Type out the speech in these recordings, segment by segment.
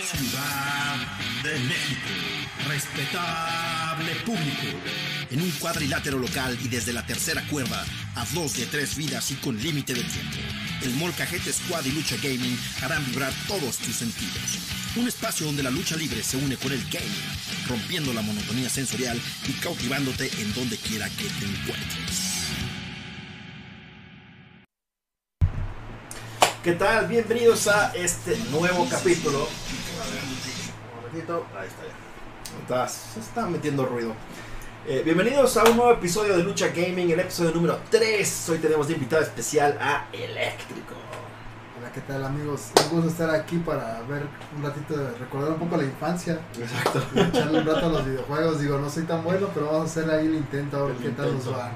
Ciudad de México. Respetable público. En un cuadrilátero local y desde la tercera cuerda, a dos de tres vidas y con límite de tiempo. El Molcajete Squad y Lucha Gaming harán vibrar todos tus sentidos. Un espacio donde la lucha libre se une con el gaming, rompiendo la monotonía sensorial y cautivándote en donde quiera que te encuentres. ¿Qué tal? Bienvenidos a este nuevo capítulo. Un momentito. Ahí está ya. Está- se está metiendo ruido. Eh, bienvenidos a un nuevo episodio de Lucha Gaming, el episodio número 3. Hoy tenemos de invitado especial a Eléctrico. Hola, ¿qué tal amigos? Un gusto estar aquí para ver un ratito, de recordar un poco la infancia, Exacto. y echarle un rato a los videojuegos. Digo, no soy tan bueno, pero vamos a hacer ahí el intento a ver El qué tal nos intento. va.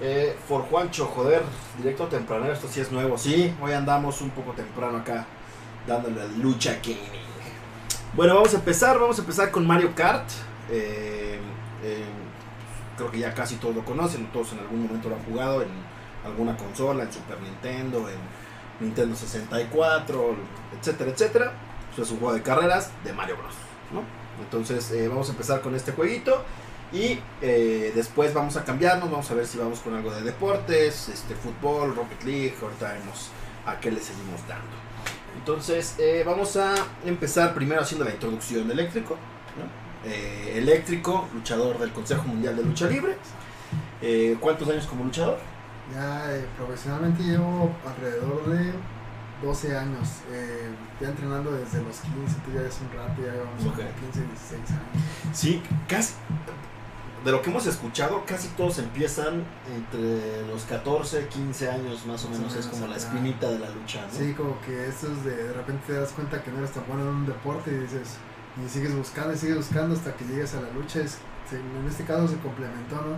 Eh, for Juancho, joder, directo tempranero, esto sí es nuevo. Sí, hoy andamos un poco temprano acá, dándole a Lucha Gaming. Bueno, vamos a empezar, vamos a empezar con Mario Kart. Eh, eh, creo que ya casi todos lo conocen, todos en algún momento lo han jugado en alguna consola, en Super Nintendo, en Nintendo 64, etcétera, etcétera. Es un juego de carreras de Mario Bros. ¿no? Entonces eh, vamos a empezar con este jueguito. Y eh, después vamos a cambiarnos, vamos a ver si vamos con algo de deportes, este fútbol, Rocket League, ahorita vemos a qué le seguimos dando. Entonces eh, vamos a empezar primero haciendo la introducción de eléctrico. ¿no? Eh, eléctrico, luchador del Consejo Mundial de Lucha Libre. ¿Cuántos años como luchador? Ya eh, profesionalmente llevo alrededor de 12 años, eh, ya entrenando desde los 15, tú ya es un rato, ya llevamos Ok. como 15, 16 años. Sí, casi. De lo que hemos escuchado, casi todos empiezan entre los 14, 15 años más o Más o menos. es como la espinita de la lucha, ¿no? Sí, como que esto es de, de repente te das cuenta que no eres tan bueno en un deporte y dices, y sigues buscando y sigues buscando hasta que llegues a la lucha. Es, en este caso se complementó, ¿no?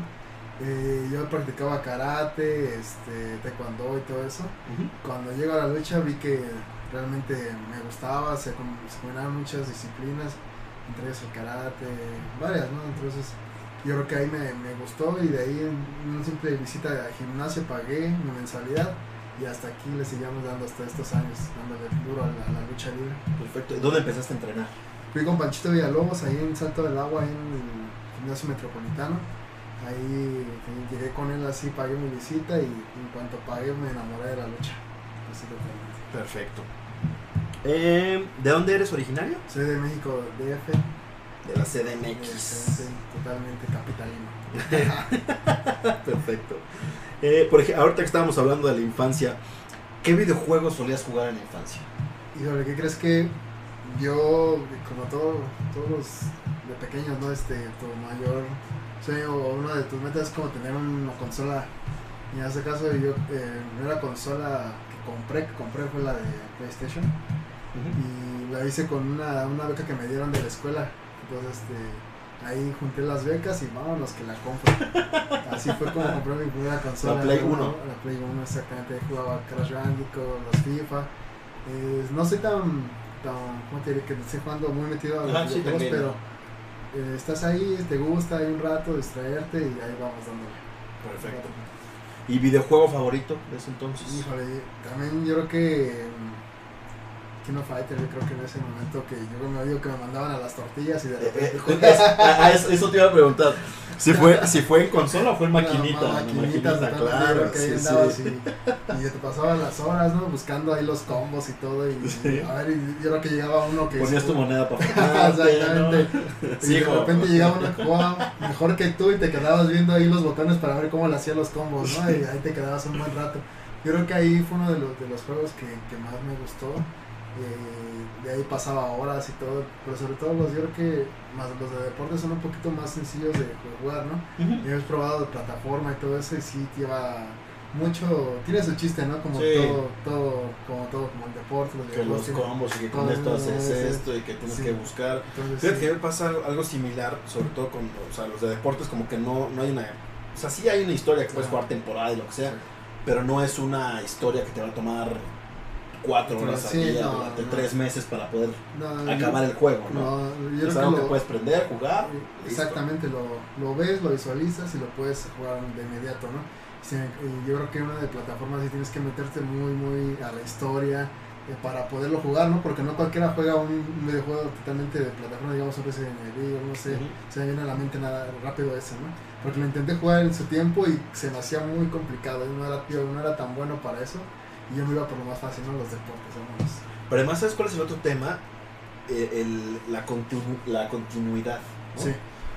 Eh, yo practicaba karate, este, taekwondo y todo eso. Cuando llego a la lucha vi que realmente me gustaba, se, se combinaban muchas disciplinas, entre ellas el karate, varias, ¿no? Entonces yo creo que ahí me, me gustó y de ahí en una simple visita al gimnasio pagué mi mensualidad y hasta aquí le seguíamos dando hasta estos años, dándole duro a la, a la lucha libre. Perfecto. ¿Y dónde empezaste a entrenar? Fui con Panchito Villalobos ahí en Salto del Agua, ahí en el gimnasio metropolitano. Ahí llegué con él así, pagué mi visita y en cuanto pagué me enamoré de la lucha. Así totalmente. Perfecto. Eh, ¿De dónde eres originario? Soy de México, DF. De la CDMX. sí, totalmente capitalino. Perfecto. Eh, por ejemplo, ahorita que estábamos hablando de la infancia, ¿qué videojuegos solías jugar en la infancia? Híjole, ¿qué crees que yo, como todo, todos los de pequeños, ¿no? Este, tu mayor sueño o una de tus metas es como tener una consola. Y en este caso yo, eh, primera consola que compré, que compré fue la de PlayStation. Y la hice con una, una beca que me dieron de la escuela. Entonces, este, ahí junté las becas y vámonos que la compro. Así fue como compré mi primera consola. La Play ¿no? 1. La Play 1, exactamente. Ahí jugaba Crash Bandicoot, los FIFA. Eh, no soy tan, tan, ¿cómo te diré? Que estoy jugando muy metido a los sí, también. pero eh, estás ahí, te gusta, hay un rato, distraerte y ahí vamos dándole. Perfecto. ¿Y videojuego favorito de ese entonces? Híjole, también yo creo que mm, Kino Fighter, yo creo que en ese momento que yo me odio que me mandaban a las tortillas y de Eh, repente eh, juegas- es- ah, ah, eso, eso te iba a preguntar. Si fue, si fue en consola o fue en maquinita. No, maquinita, claro. que sí, sí. Y, y te pasaban las horas, ¿no? Buscando ahí los combos y todo. Y, Sí. a ver, y yo creo que llegaba uno que. Ponías tu moneda para Exactamente. Y Sí, de repente llegaba uno que jugaba mejor que tú y te quedabas viendo ahí los botones para ver cómo le hacía los combos, ¿no? Y ahí te quedabas un buen rato. Yo creo que ahí fue uno de los, de los juegos que, que más me gustó. Eh, de ahí pasaba horas y todo, pero sobre todo los, yo creo que más los de deportes son un poquito más sencillos de jugar, ¿no? Yo he probado de plataforma y todo eso y sí lleva mucho, tiene su chiste, ¿no? Como Sí. todo, todo, como todo, como el deporte, los Que los combos y que con esto haces esto y que tienes sí. que buscar. entonces, sí. que pasa algo, algo similar, sobre todo con o sea, los de deportes, como que no, no hay una. O sea, sí hay una historia que puedes jugar temporada y lo que sea, pero no es una historia que te va a tomar cuatro horas al día no, durante no. tres meses para poder No, acabar el juego, ¿no? Es algo que lo, puedes prender, jugar. listo. Exactamente, lo, lo ves, lo visualizas y lo puedes jugar de inmediato, ¿no? Sí, yo creo que una de plataformas sí tienes que meterte muy, muy a la historia eh, para poderlo jugar, ¿no? Porque no cualquiera juega un, videojuego totalmente de plataforma, digamos, un Resident Evil, no sé, se me viene a la mente nada rápido ese, ¿no? Porque lo intenté jugar en su tiempo y se me hacía muy complicado, no era, yo no era tan bueno para eso y yo me iba por lo más fácil, ¿no? Los deportes, vámonos. Pero además, ¿sabes cuál es el otro tema? Eh, el- la, continu- la continuidad. ¿no? Sí,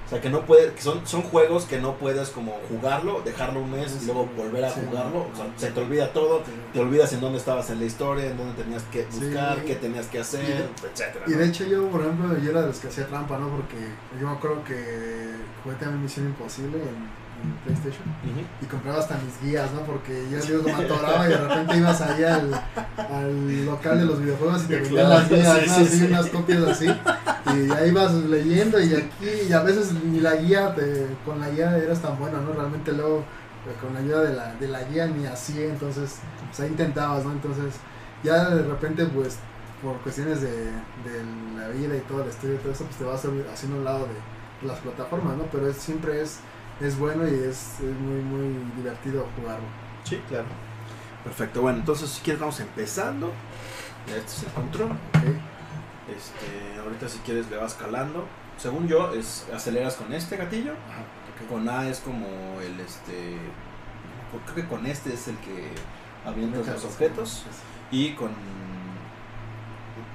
O sea, que no puede, que son, son juegos que no puedes como jugarlo, dejarlo un mes y luego volver a Sí. jugarlo. O sea, se te olvida todo, te olvidas en dónde estabas en la historia, en dónde tenías que Sí. buscar, qué tenías que hacer, etcétera. Y de hecho yo, por ejemplo, yo era de los que hacía trampa, ¿no? Porque yo me acuerdo que jugué también Misión Imposible en, PlayStation Ujú. y compraba hasta mis guías, ¿no? Porque yo Dios me atoraba y de repente ibas ahí al, al local de los videojuegos y te vendían Claro, las guías, sí, ¿no? sí, así, sí. unas copias así. Y ahí vas leyendo y aquí, y a veces ni la guía, te- con la guía eras tan bueno, ¿no? Realmente luego pues, con la ayuda de la, de la guía ni así, entonces, pues ahí intentabas, ¿no? Entonces, ya de repente, pues, por cuestiones de, de la vida y todo el estudio y todo eso, pues te vas haciendo un lado de las plataformas, ¿no? Pero es, siempre es, es bueno y es, es muy, muy divertido jugarlo. Sí, claro. Perfecto, bueno, entonces si quieres vamos empezando. Ya este es el control. Este, ahorita si quieres le vas calando. Según yo, es aceleras con este gatillo. Ajá. Con A es como el este. Creo que con este es el que avientas los objetos. Y con-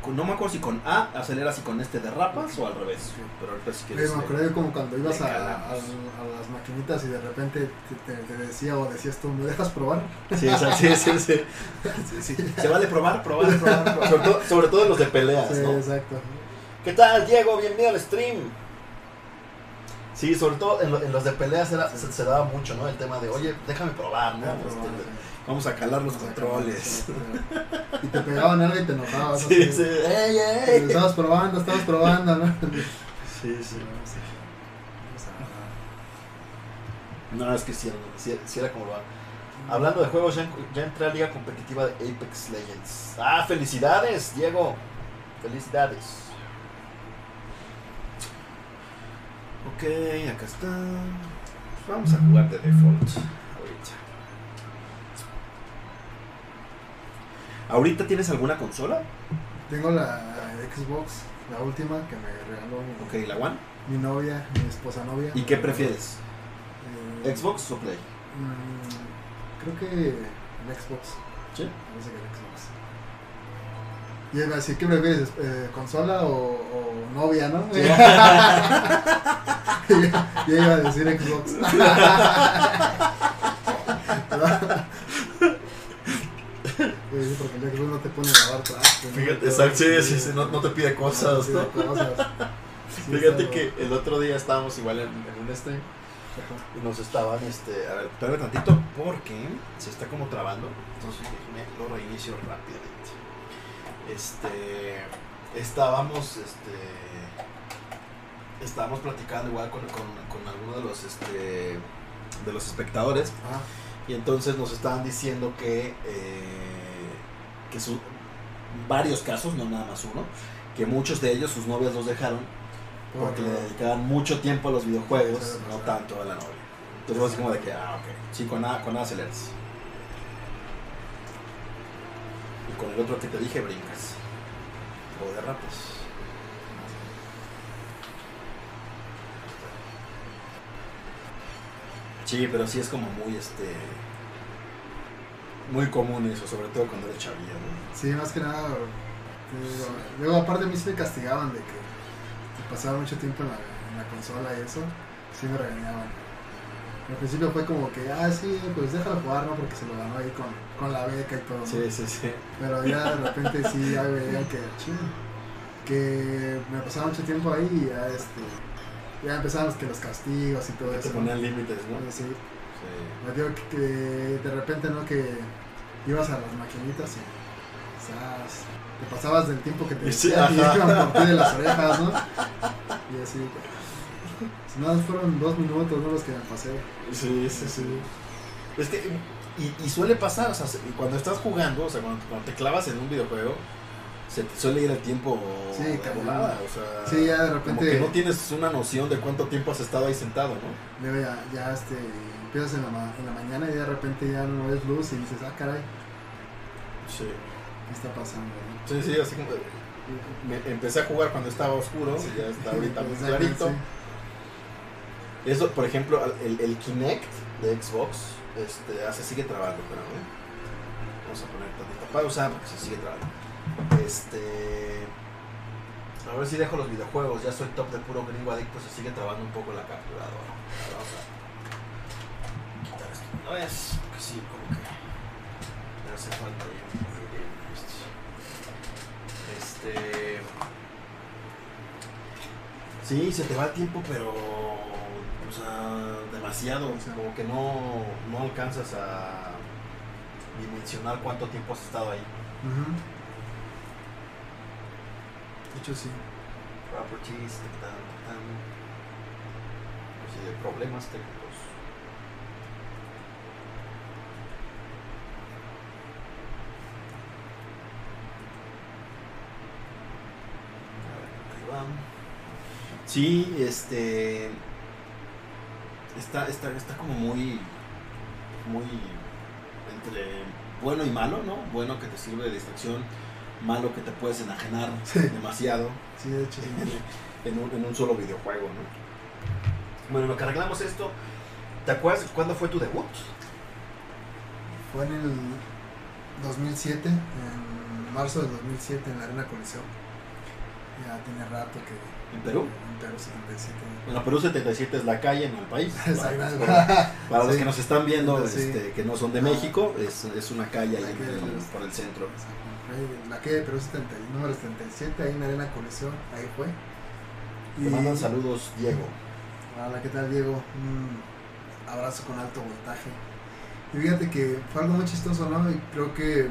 No me acuerdo si con A aceleras y con este derrapas o al revés. Ok. Pero ahorita si Oye, quieres. me le- acordé como cuando ibas a, a, a las maquinitas y de repente te, te- te decía o decías tú, ¿me dejas probar? Sí, o sea, sí, sí, sí. Sí, sí. Se vale probar, probar, probar. probar. Sobre, todo, sobre todo en los de peleas, Sí, ¿no? exacto. ¿Qué tal, Diego? Bienvenido al stream. Sí, sobre todo en, lo- en los de peleas era- se, se daba mucho, ¿no? El tema de, oye, déjame probar, ¿no? Este, probar, vamos a calar los controles. Y te pegaban algo y te enojabas. Sí, así. sí. ¡Ey! Estabas probando, estabas probando, ¿no? Sí, sí. No, es que sí, era- sí, sí era como lo Hablando de juegos, ya, ya entré a liga competitiva de Apex Legends. ¡Ah, felicidades, Diego! ¡Felicidades! Ok, acá está. Pues vamos a jugar de default ahorita. ¿Ahorita tienes alguna consola? Tengo la Xbox, la última que me regaló mi, Ok, la One. mi novia, mi esposa novia. ¿Y qué prefieres? Eh, ¿Xbox o Play? mm, creo que el Xbox. Sí. Parece que el Xbox. Y iba a decir, ¿qué prefieres? Eh, ¿Consola o, o novia, no? Sí. Yo iba a decir Xbox. Porque el Xbox no te pone a lavar trastes. Fíjate, exacto, sí, sí, sí, no, no te pide no cosas, ¿no? pide cosas. Sí, Fíjate está- que el otro día estábamos igual en, en un stream Ajá. y nos estaban, este, a ver, espérame tantito porque se está como trabando, entonces déjame lo reinicio rápidamente. Este, estábamos, este, estábamos platicando igual con, con, con alguno de los, este, de los espectadores. Ah, y entonces nos estaban diciendo que, eh, que su, varios casos, no nada más uno, que muchos de ellos sus novias los dejaron porque le dedicaban mucho tiempo a los videojuegos, no tanto a la novia. Entonces así como de que, ah, ok, sí, con A, con A aceleras. Y con el otro que te dije brincas. O derrapas. Sí, pero sí es como muy, este... Muy común eso, sobre todo cuando eres chavilla, ¿no? Sí, más que nada. luego, aparte, a mí sí me castigaban de que pasaba mucho tiempo en la, en la consola y eso. Sí me regañaban. Al principio fue como que, ah, sí, pues déjalo jugar, ¿no? Porque se lo ganó ahí con, con la beca y todo. ¿no? Sí, sí, sí. Pero ya de repente sí, ya veían que, ching, que me pasaba mucho tiempo ahí y ya, este, ya empezaban los, que los castigos y todo Te eso. ponían límites, ¿no? Sí, Sí. me digo que, que de repente, ¿no? Que ibas a las maquinitas y quizás te pasabas del tiempo que te Sí, decían y iban por ti de las orejas, ¿no? Y así, si nada, fueron dos minutos, ¿no? Los que me pasé. Sí, sí, sí. Es que, y, y suele pasar, o sea, se- cuando estás jugando, o sea, cuando, cuando te clavas en un videojuego, se te suele ir el tiempo Sí, de volada, o sea, Sí, ya de como repente- que no tienes una noción de cuánto tiempo has estado ahí sentado, ¿no? Luego ya, ya este, empiezas en la, ma- en la mañana y de repente ya no ves luz y dices, ah, caray, Sí. ¿qué está pasando? no?" Sí, sí, así como me- empecé a jugar cuando estaba oscuro y ya está ahorita muy clarito. Eso, por ejemplo, el, Kinect de Xbox, este, se sigue trabando, pero vamos a poner tantita pausa porque se sigue trabando. Este, a ver si dejo los videojuegos, ya soy top de puro gringo adicto, se sigue trabando un poco la capturadora. Vamos a quitar esto. No es, porque sí, como que me hace falta. Este. Sí, se te va el tiempo, pero. O sea, demasiado. Sí. Como que no, no alcanzas a dimensionar cuánto tiempo has estado ahí. Ujú. De hecho, sí. Properties, tan, tan. Pues de problemas técnicos. A ver, ahí va. Sí, este. Está, está, está como muy. Muy. Entre bueno y malo, ¿no? Bueno que te sirve de distracción, malo que te puedes enajenar Sí. demasiado Sí, de hecho, sí. en un, en un solo videojuego, ¿no? Bueno, lo que arreglamos esto. ¿Te acuerdas cuándo fue tu debut? Fue en el 2007, en marzo del 2007, en la Arena Coliseo. Ya tiene rato que. ¿En Perú? En Perú 77. Bueno, Perú 77 es la calle, no el país. Exacto. Para, para los que nos están viendo, Sí. este, que no son de Ah. México, es, es una calle ahí en por el centro. La calle de Perú 70, número 77, ahí en Arena Coliseo, ahí fue. Te mandan saludos, Diego. Hola, ¿qué tal Diego? Un abrazo con alto voltaje. Y fíjate que fue algo muy chistoso, ¿no? Y creo que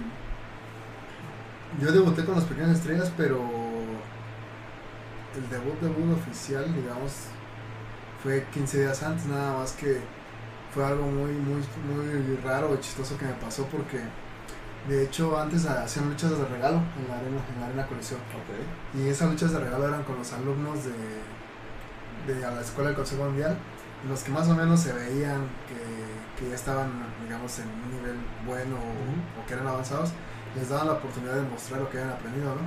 yo debuté con las pequeñas estrellas, pero el debut debut oficial, digamos, fue 15 días antes, nada más que fue algo muy, muy, muy raro y chistoso que me pasó porque de hecho antes hacían luchas de regalo en la arena, en la arena coliseo. Ok. Y esas luchas de regalo eran con los alumnos de, de a la escuela del Consejo Mundial, los que más o menos se veían que, que ya estaban, digamos, en un nivel bueno o que eran avanzados, les daban la oportunidad de mostrar lo que habían aprendido, ¿no?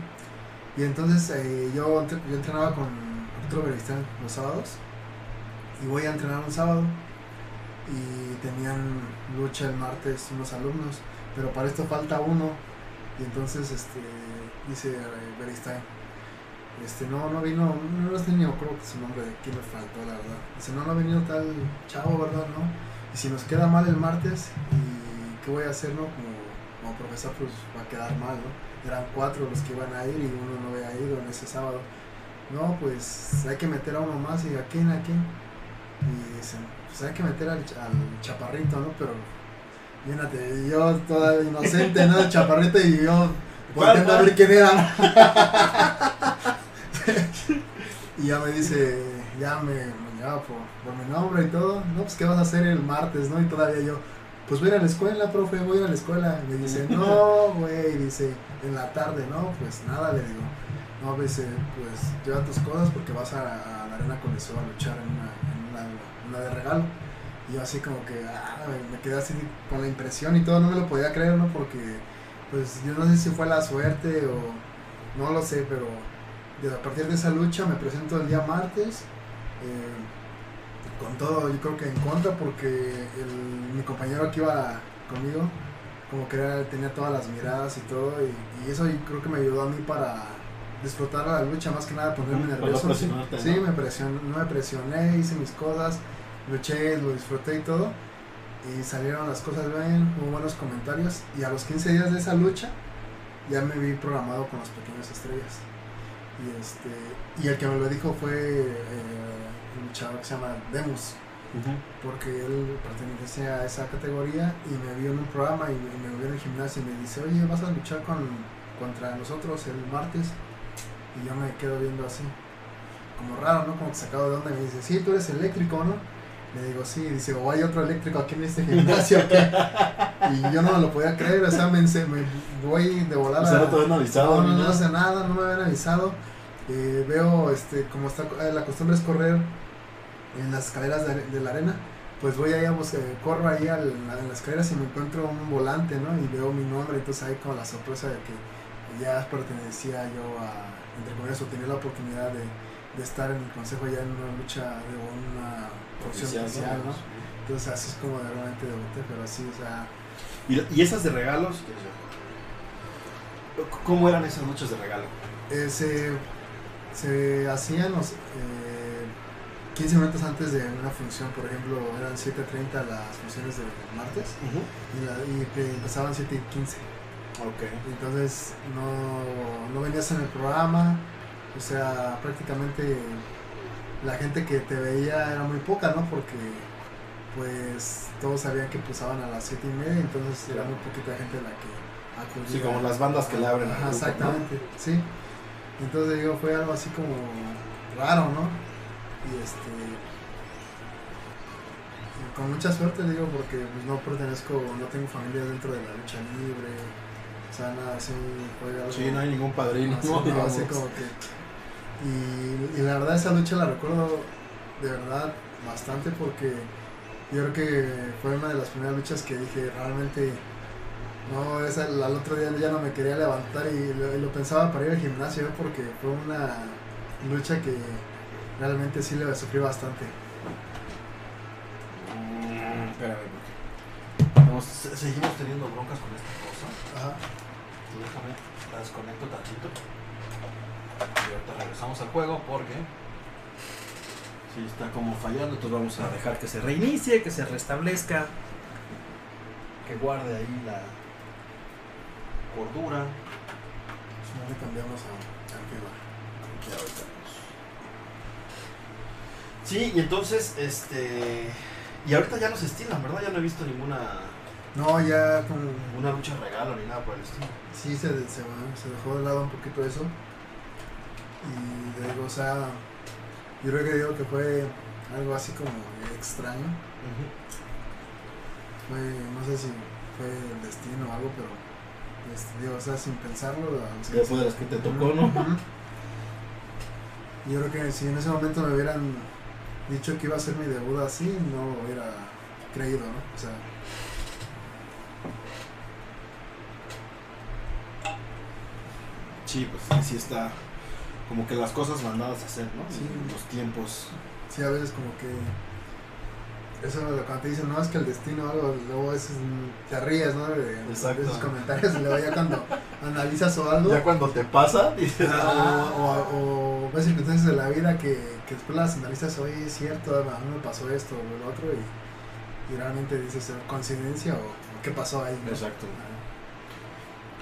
Y entonces eh, yo, yo entrenaba con Arturo Beristán los sábados y voy a entrenar un sábado y tenían lucha el martes unos alumnos, pero para esto falta uno y entonces este dice eh, Beristain, este no no vino, no sé ni me acuerdo que su nombre de quién me faltó la verdad. Dice no no ha venido tal chavo, ¿verdad? No. Y si nos queda mal el martes, ¿y qué voy a hacer, no? Como, como profesor pues va a quedar mal, ¿no? Eran cuatro los que iban a ir y uno no había ido en ese sábado. No, pues hay que meter a uno más y a quién, a quién. Y dicen, pues hay que meter al, chaparrito, ¿no? Pero, fíjate, yo toda inocente, ¿no? El chaparrito y yo volteando a ver quién era. y ya me dice, ya me, me llama por, por mi nombre y todo. No, pues, ¿qué vas a hacer el martes, no? Y todavía yo, pues voy a ir a la escuela, profe, voy a ir a la escuela. Me dice, no, güey, dice, en la tarde, no, pues nada, le digo. No, dice, pues lleva tus cosas porque vas a, a la arena con eso a luchar en una, en una, una de regalo. Y yo así como que, ah, me quedé así con la impresión y todo, no me lo podía creer, ¿no? Porque, pues yo no sé si fue la suerte o no lo sé, pero a partir de esa lucha me presento el día martes. eh, con todo, yo creo que en contra porque el- mi compañero que iba conmigo, como que era- tenía todas las miradas y todo, y, y eso yo creo que me ayudó a mí para disfrutar la lucha, más que nada ponerme para no nervioso. Sí, sí, ¿no? me, presioné, no me presioné, hice mis cosas, luché, lo disfruté y todo, y salieron las cosas bien, hubo buenos comentarios, y a los 15 días de esa lucha ya me vi programado con las pequeñas estrellas. Y, este, y el que me lo dijo fue eh, un chavo que se llama Demus porque él pertenece a esa categoría y me vio en un programa y, y me vio en el gimnasio y me dice, oye, vas a luchar con, contra nosotros el martes. Y yo me quedo viendo así, como raro, ¿no? Como que sacado de onda y me dice, sí, tú eres eléctrico, ¿no? Le digo, sí, dice, o hay otro eléctrico aquí en este gimnasio. o qué?". Y yo no me lo podía creer, o sea, me, me voy de volada. O sea, no te habían avisado. No, no, no hace nada, no me habían avisado. Eh, veo, este, como está, eh, la costumbre es correr en las escaleras de, de la arena. Pues voy ahí, a corro ahí en las escaleras y me encuentro un volante, ¿no? Y veo mi nombre, entonces ahí como la sorpresa de que ya pertenecía yo a, entre comillas, o tenía la oportunidad de, de estar en el consejo ya en una lucha de una porción oficial, ¿no? Entonces así es como de realmente debuté, pero así, o sea, ¿Y, y esas de regalos? ¿Cómo eran esas luchas de regalo? eh, se, se hacían los eh, 15 minutos antes de una función, por ejemplo, eran 7.30 las funciones del martes y, la- y empezaban 7 y 15. Ok. Entonces no, no venías en el programa, o sea, prácticamente la gente que te veía era muy poca, ¿no? Porque pues todos sabían que empezaban a las 7 y media, entonces era muy poquita gente la que acudía. Sí, como las bandas que le abren Ajá, grupo, Exactamente, sí. Entonces digo, fue algo así como raro, ¿no? Y este... con mucha suerte digo porque pues, no pertenezco, no tengo familia dentro de la lucha libre, o sea, nada así fue algo... Sí, no hay ningún padrino. así, ¿no? así como que... Y, y la verdad esa lucha la recuerdo de verdad bastante porque yo creo que fue una de las primeras luchas que dije realmente no esa, al otro día ya no me quería levantar y lo, y lo pensaba para ir al gimnasio porque fue una lucha que realmente sí le sufrí bastante Mm, espérame, porque vamos, se- seguimos teniendo broncas con esta cosa. Ajá. Déjame, la desconecto tantito. Y ahorita regresamos al juego porque. Sí, está como fallando, entonces vamos a dejar que se reinicie, que se restablezca. Que guarde ahí la cordura. Si no le cambiamos a, a. Que ahorita vamos. Sí, y entonces, este. Y ahorita ya no se estilan, ¿verdad? Ya no he visto ninguna no ya como una lucha regalo ni nada por el estilo. sí se, se, se dejó de lado un poquito eso y digo o sea yo creo que digo que fue algo así como extraño fue, no sé si fue el destino o algo, pero este, digo, o sea, sin pensarlo. o sea, Ya fue de las que te tocó, ¿no? Ujú. Yo creo que si en ese momento me hubieran dicho que iba a ser mi debut así, no lo hubiera creído, ¿no? O sea, Sí, pues sí está como que las cosas mandadas a hacer, ¿no? Sí. Los tiempos. sí, a veces como que. Eso cuando te dicen, no, es que el destino o algo, luego es, te ríes, ¿no? De, esos comentarios, y luego ya cuando analizas o algo. Ya cuando te pasa, dices, Ah, o, ah, o, o ves circunstancias de la vida que, que después las analizas, oye, es cierto, a mí me pasó esto o lo otro, y, y realmente dices, ¿es coincidencia o, o qué pasó ahí? no? Exacto.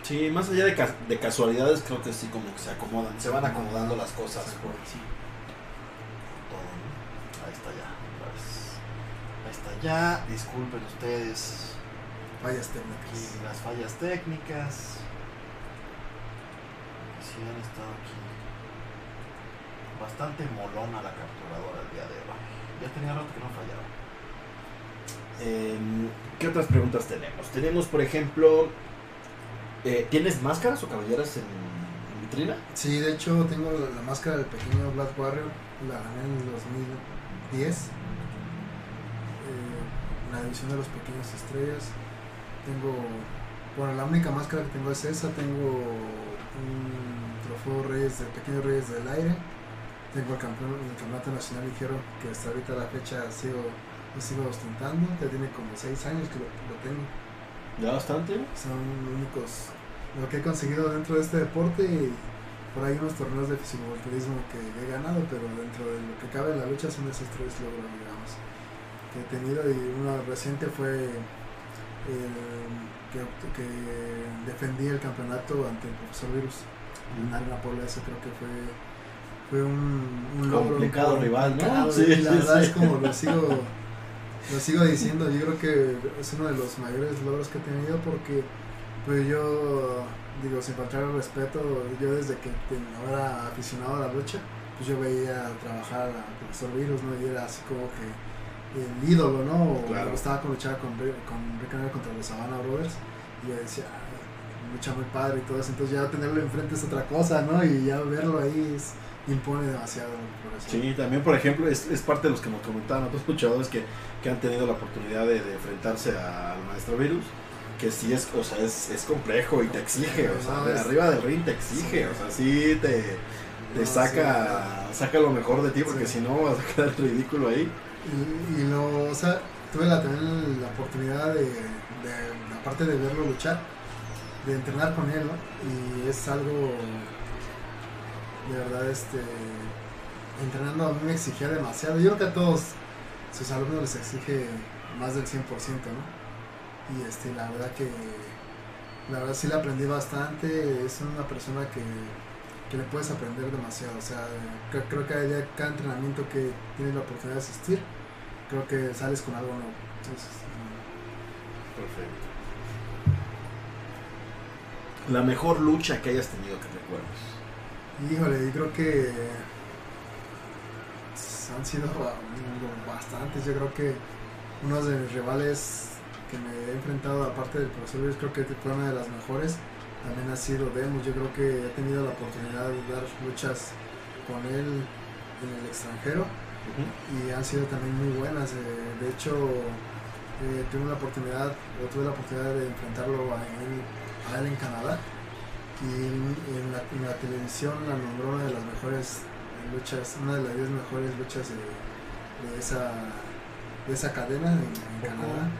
Sí, más allá de, ca- de casualidades, creo que sí, como que se acomodan, se van acomodando las cosas por sí. Todo, ¿no? Ahí está ya, otra vez. Está ya, disculpen ustedes Fallas aquí técnicas. las fallas técnicas. Que sí han estado aquí. Bastante molona la capturadora el día de hoy. Ya tenía rato que no fallaba. Em, ¿Qué otras preguntas tenemos? Tenemos, por ejemplo, eh, ¿tienes máscaras o cabelleras en, en vitrina? Sí, de hecho tengo la, la máscara del pequeño Black Warrior, la gané en el 2010, eh, la división de los pequeños estrellas. Tengo, bueno, la única máscara que tengo es esa, tengo un trofeo Reyes de Pequeños Reyes del Aire, tengo el, campeón, el campeonato nacional ligero que hasta ahorita la fecha sigo, lo sigo ostentando, ya tiene como 6 años que lo, lo tengo. Ya bastante. son únicos lo que he conseguido dentro de este deporte y por ahí unos torneos de fisiculturismo que he ganado, pero dentro de lo que cabe en la lucha son esos tres logros, digamos, que he tenido y uno reciente fue el que, que defendí el campeonato ante el profesor Virus en Arena Puebla, eso creo que fue fue un, un logro Complicado rival, ¿no? Sí, la sí, verdad sí. es como lo sigo lo sigo diciendo, yo creo que es uno de los mayores logros que he tenido porque pues yo digo sin faltar el respeto, yo desde que era aficionado a la lucha, pues yo veía trabajar al profesor Virus, ¿no? Y era así como que el ídolo, ¿no? O Claro. me gustaba con luchar con, con Rick Andrade contra los Savannah Brothers. Y yo decía, "Ay, lucha muy padre y todo eso. Entonces ya tenerlo enfrente es otra cosa, ¿no? Y ya verlo ahí es, impone demasiado. Por eso. Sí, también por ejemplo es, es parte de los que nos comentaban otros luchadores que, que han tenido la oportunidad de, de enfrentarse al maestro Virus, que sí es, o sea, es, es complejo y te exige, o sea, No, de es- arriba del ring te exige, Sí. o sea, sí te, te No, saca, saca lo mejor de ti, porque Sí. si no vas a quedar ridículo ahí. Y, y lo, tuve la, también la oportunidad de, de, aparte de verlo luchar, de entrenar con él, ¿no? Y es algo, de verdad, este, entrenando a mí me exigía demasiado. Yo creo que a todos sus alumnos les exige más del 100%, ¿no? Y este, la verdad que, la verdad sí le aprendí bastante, es una persona que, que le puedes aprender demasiado, o sea, creo, que cada entrenamiento que tienes la oportunidad de asistir, creo que sales con algo nuevo. Entonces, Perfecto. La mejor lucha que hayas tenido que recuerdes. Híjole, yo creo que han sido ba- bastantes. Yo creo que uno de mis rivales que me he enfrentado, aparte del profesor creo que fue una de las mejores. También ha sido Demus. Yo creo que he tenido la oportunidad de dar luchas con él en el extranjero y han sido también muy buenas. eh, de hecho, eh, tuve la oportunidad, o tuve la oportunidad de enfrentarlo a él, a él en Canadá y en, en la, en la televisión la nombró una de las mejores luchas, una de las 10 mejores luchas de, de esa, de esa cadena en. Canadá.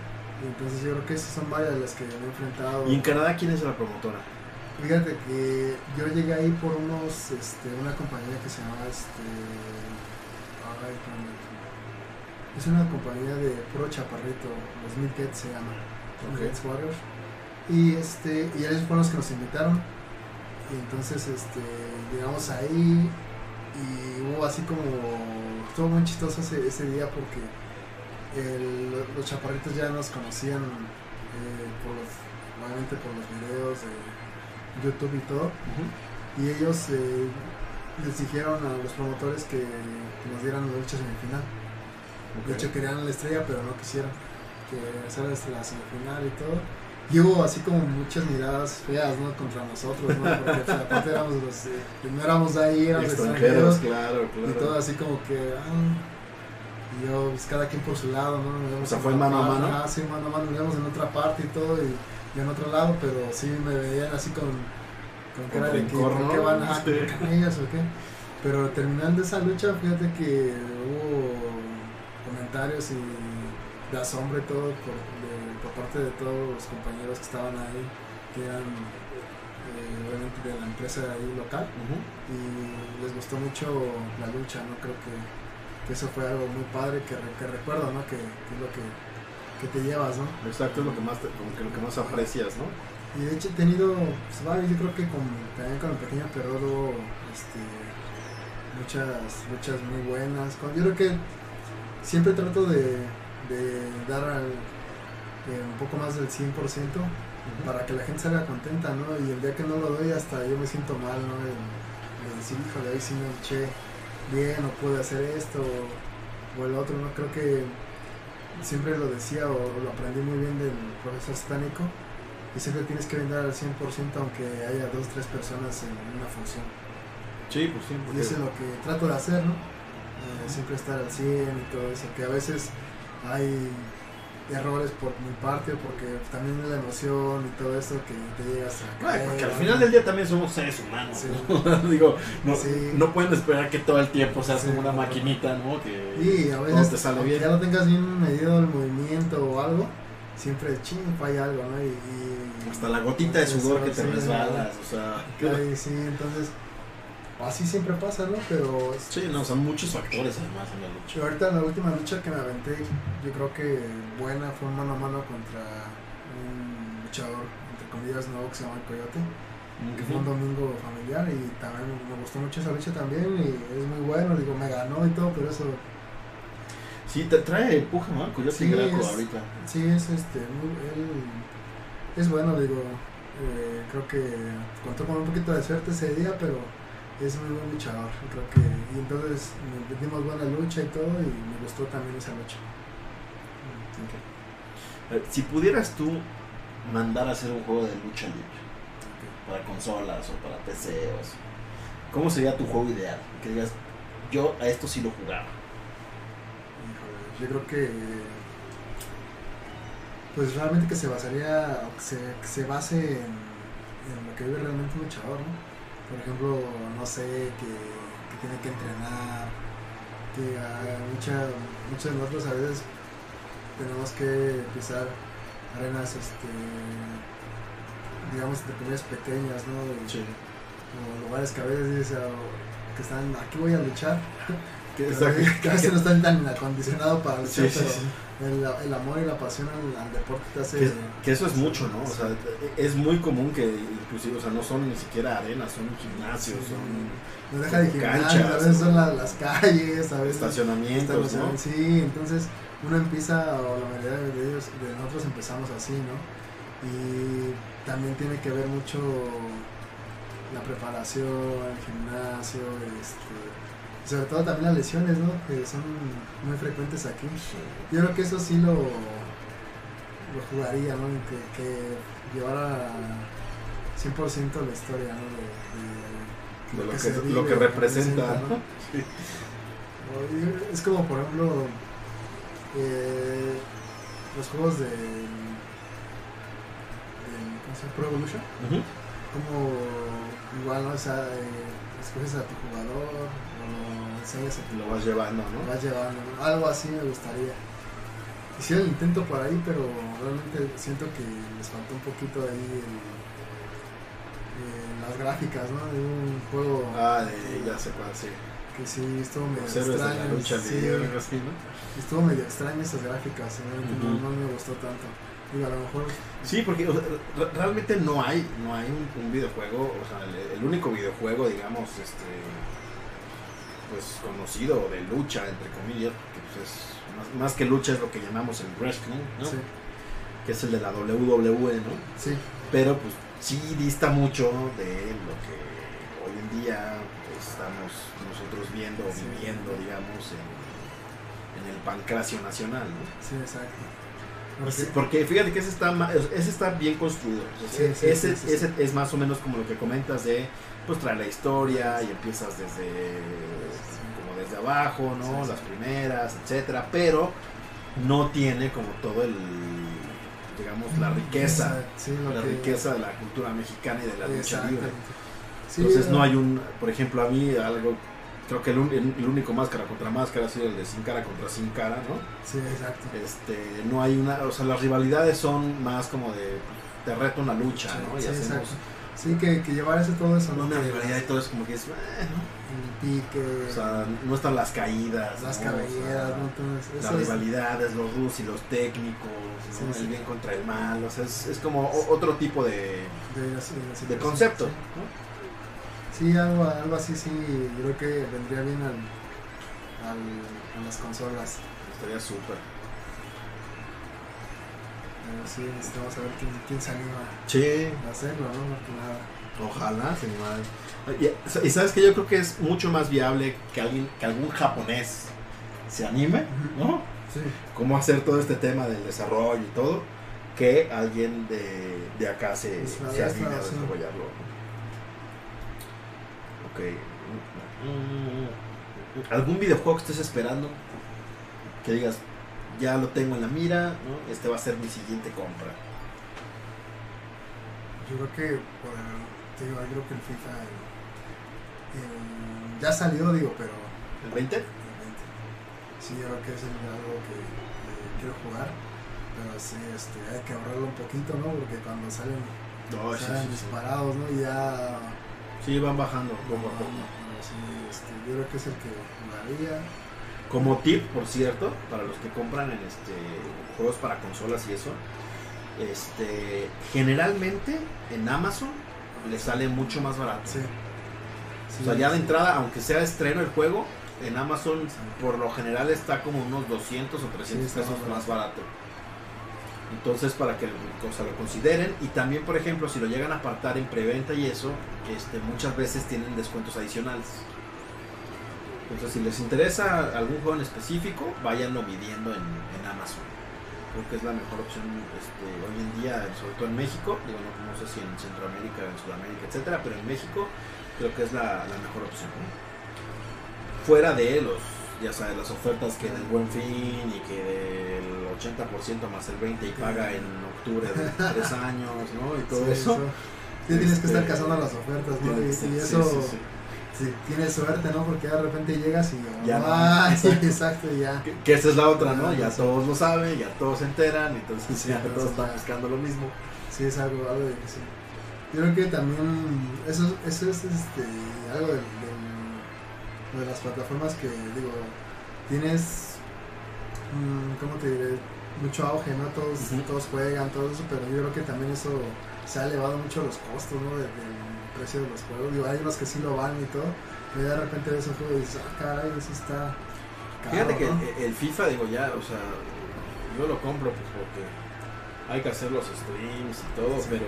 Y entonces yo creo que esas son varias las que me he enfrentado. ¿Y en Canadá quién es la promotora? Fíjate que yo llegué ahí por unos, este, una compañía que se llama, este, ay, ¿cómo me- es una compañía de puro chaparrito, los Midgets se llama, Ok. Midgets Warriors, y este, y ellos fueron los que nos invitaron, y entonces, este, llegamos ahí, y hubo así como, estuvo muy chistoso ese, ese día porque el- los chaparritos ya nos conocían eh, por los, obviamente por los videos de YouTube y todo. Y ellos eh, les dijeron a los promotores que, que nos dieran la lucha semifinal. De hecho querían la estrella pero no quisieron. Que era la semifinal y todo. Y hubo así como muchas miradas feas, ¿no? Contra nosotros, ¿no? Porque pues, aparte éramos los, eh, no éramos de ahí, éramos extranjeros, extranjeros. claro, Y todo claro. así como que... ah, y yo, pues cada quien por su lado, ¿no? Nos vemos O sea, en ¿fue otra mano a mano? Ah, sí, mano a mano, nos vemos en otra parte y todo, y, y en otro lado, pero sí me veían así con, de que, rencor, ¿por ¿no? qué van a Sí. con ellas o qué? Pero terminando esa lucha, fíjate que hubo comentarios y de asombro y todo por, de- por parte de todos los compañeros que estaban ahí, que eran eh, obviamente de la empresa ahí local y les gustó mucho la lucha, ¿no? Creo que, que eso fue algo muy padre que, que recuerdo, ¿no? Que, que es lo que, que te llevas, ¿no? Exacto, es lo que más, te- como que lo que más aprecias, ¿no? Y de hecho he tenido, pues, varios, yo creo que con, también con el pequeño perro, este, muchas luchas muy buenas. Con, yo creo que siempre trato de, de dar al- eh, un poco más del 100% para que la gente salga contenta, ¿no? Y el día que no lo doy hasta yo me siento mal, ¿no? De, de decir, híjole, hoy sí me luché bien o pude hacer esto o, o el otro, ¿no? Creo que siempre lo decía o, o lo aprendí muy bien del profesor Stánico y siempre tienes que vender al 100% aunque haya dos, tres personas en una función. Sí, pues sí, Y porque eso es lo que trato de hacer, ¿no? Eh, siempre estar al 100 y todo eso, que a veces hay errores por mi parte, porque también la emoción y todo eso que te llegas a Ay, caer, porque al ¿no? final del día también somos seres humanos, Sí. ¿no? Digo, no, Sí. no pueden esperar que todo el tiempo seas Sí. como una maquinita, ¿no? Que Y a veces, te sale bien. ya lo tengas bien medido el movimiento o algo, siempre ching, falla algo, ¿no? Y, y- Hasta la gotita de sudor que te resbalas, o sea... Ay, sí, entonces, así siempre pasa, ¿no? Pero Sí, no, son muchos factores además en la lucha. Yo ahorita la última lucha que me aventé, yo creo que buena fue mano a mano contra un luchador, entre comillas, nuevo que se llama el Coyote, que fue un domingo familiar y también me gustó mucho esa lucha también y es muy bueno, digo, me ganó y todo, pero eso Sí, te trae empuje, ¿no? Coyote Sí, Graco es- ahorita. sí es este, muy, él es bueno, digo, eh, creo que contó con un poquito de suerte ese día, pero es muy buen luchador, creo que, y entonces dimos buena lucha y todo y me gustó también esa lucha. Eh, Si pudieras tú mandar a hacer un juego de lucha libre para consolas o para PC o así, ¿cómo sería tu juego ideal? Que digas, yo a esto sí lo jugaba. Híjole, yo creo que pues realmente que se basaría o que se, que se base en, en lo que vive realmente un luchador, ¿no? Por ejemplo, no sé, que, que tiene que entrenar, que ah, mucha, muchos de nosotros a veces tenemos que pisar arenas, este, digamos, de primeras pequeñas, ¿no? De- O lugares que a veces dices, ah, que están, aquí voy a luchar. Que, Que a veces- no están tan acondicionados para luchar, Sí, sí, pero sí. El, el amor y la pasión al, al deporte te hace... Que, que eso es mucho, ¿no? O sea, es muy común que inclusive, o sea, no son ni siquiera arenas, son gimnasios, son No deja de gimnasio, canchas, a veces son las calles, a veces... estacionamientos, ¿no? Sí, entonces uno empieza, o la mayoría de ellos, de nosotros empezamos así, ¿no? Y también tiene que ver mucho la preparación, el gimnasio, este, sobre todo también las lesiones, ¿no? Que son muy frecuentes aquí. Yo creo que eso sí lo, lo jugaría, ¿no? Que, que llevara 100% la historia, ¿no? De, de De lo que, lo representa, ¿no? ¿no? Sí. O- Es como, por ejemplo, eh, los juegos de, de ¿cómo se llama? Pro Evolution. Como igual, ¿no? O sea, eh, escoges a tu jugador enseñas Lo vas llevando, lo ¿no? vas llevando, ¿no? Algo así me gustaría. Hiciera el intento por ahí, pero realmente siento que les faltó un poquito ahí eh, las gráficas, ¿no? De un juego Ah, de, ya sé cuál, sí. que sí estuvo medio extraño. lucha sí, así, ¿no? estuvo medio extraño esas gráficas, realmente no- me gustó tanto. Digo, a lo mejor Sí, porque o sea, re- realmente no hay, no hay un, un videojuego, o sea, el, el único videojuego, digamos, este, pues conocido de lucha, entre comillas, que pues, es más, más que lucha es lo que llamamos el wrestling, ¿no? sí, Que es el de la WWE, ¿no? sí, Pero pues sí dista mucho de lo que hoy en día estamos nosotros viendo o Sí. viviendo, digamos, en, en el pancracio nacional, ¿no? sí, exacto. Porque fíjate que ese está, ese está bien construido. Sí, sí, ese, ese es más o menos como lo que comentas de pues traer la historia y empiezas desde como desde abajo, ¿no? Las primeras, etcétera, pero no tiene como todo el digamos la riqueza, Exacto, sí, la que- riqueza de la cultura mexicana y de la lucha libre. Sí, Entonces no eh, hay un, por ejemplo, a mí algo creo que el, un- el único máscara contra máscara ha sido el de sin cara contra sin cara, ¿no? Sí, exacto. este no hay una o sea las rivalidades son más como de te reto una lucha Sí, no y sí, hacemos exacto. Sí, que, que llevarse todo eso, ¿no? Que- rivalidad y todo es como que es bueno El pique, o sea no están las caídas las ¿no? O sea, ¿no? Entonces, las es- rivalidades los rusos y los técnicos Sí, ¿no? sí. el bien contra el mal o sea es, es como otro tipo de, de, de de concepto sí. ¿no? Sí, algo, algo así, sí, creo que vendría bien al, al, a las consolas. estaría súper Pero sí, necesitamos saber quién, quién se anima sí a hacerlo, ¿no? Más que nada. Ojalá, se animara. Y, y sabes que yo creo que es mucho más viable que alguien, que algún japonés se anime, ¿no? Sí, Cómo hacer todo este tema del desarrollo y todo, que alguien de, de acá se, Pues se anime a sí. desarrollarlo. Ok. ¿Algún videojuego que estés esperando? Que digas, ya lo tengo en la mira, ¿no? Este va a ser mi siguiente compra. yo creo que, el, te digo, yo creo que el FIFA el- el- ya salió, digo, pero ¿El 20? el 20. Sí, yo creo que es el- algo que, quiero jugar, pero sí, este, hay que ahorrarlo un poquito, ¿no? Porque cuando salen, No, salen sí, sí. disparados, ¿no? Y ya Sí, van bajando poco a poco. Sí, este, yo creo que es el que jugaría. Como tip, por cierto, para los que compran en este juegos para consolas y eso, este generalmente en Amazon le sale mucho más barato. Sí. o sea, ya de entrada, aunque sea estreno el juego, en Amazon por lo general está como unos 200 o 300 Sí, está pesos más más barato. Entonces, para que o sea, lo consideren y también, por ejemplo, si lo llegan a apartar en preventa y eso, este, muchas veces tienen descuentos adicionales. Entonces, si les interesa algún juego en específico, váyanlo midiendo en, en Amazon. Creo que es la mejor opción este, hoy en día, sobre todo en México. Digo, no, no sé si en Centroamérica, en Sudamérica, etcétera, pero en México creo que es la, la mejor opción. ¿no? Fuera de los, ya sabes, las ofertas que del buen fin y que del 80% más el 20% y paga en octubre de 3 años, ¿no? Y todo Sí, eso. Sí, tienes que estar Este, cazando las ofertas, ¿no? Sí, y eso, sí, sí. Si tienes suerte, ¿no? Porque de repente llegas y Ya ah, sí, Exacto. ya. Que, que esa es la otra, ¿no? Ya sí. todos lo saben, ya todos se enteran, entonces Sí, ya entonces todos están buscando lo mismo. Sí, es algo, algo difícil. Yo creo que también eso, eso es este, algo del- de las plataformas que, digo, tienes, mm, ¿cómo te diré? Mucho auge, ¿no? Todos, todos juegan, todo eso, pero yo creo que también eso se ha elevado mucho los costos, ¿no? de- precio de los juegos. Digo, hay unos que sí lo van y todo, pero ya de repente ves un juego y dices, ah, caray, eso está caro, Fíjate que ¿no? el, el FIFA, digo ya, o sea, yo lo compro pues porque hay que hacer los streams y todo, Sí. pero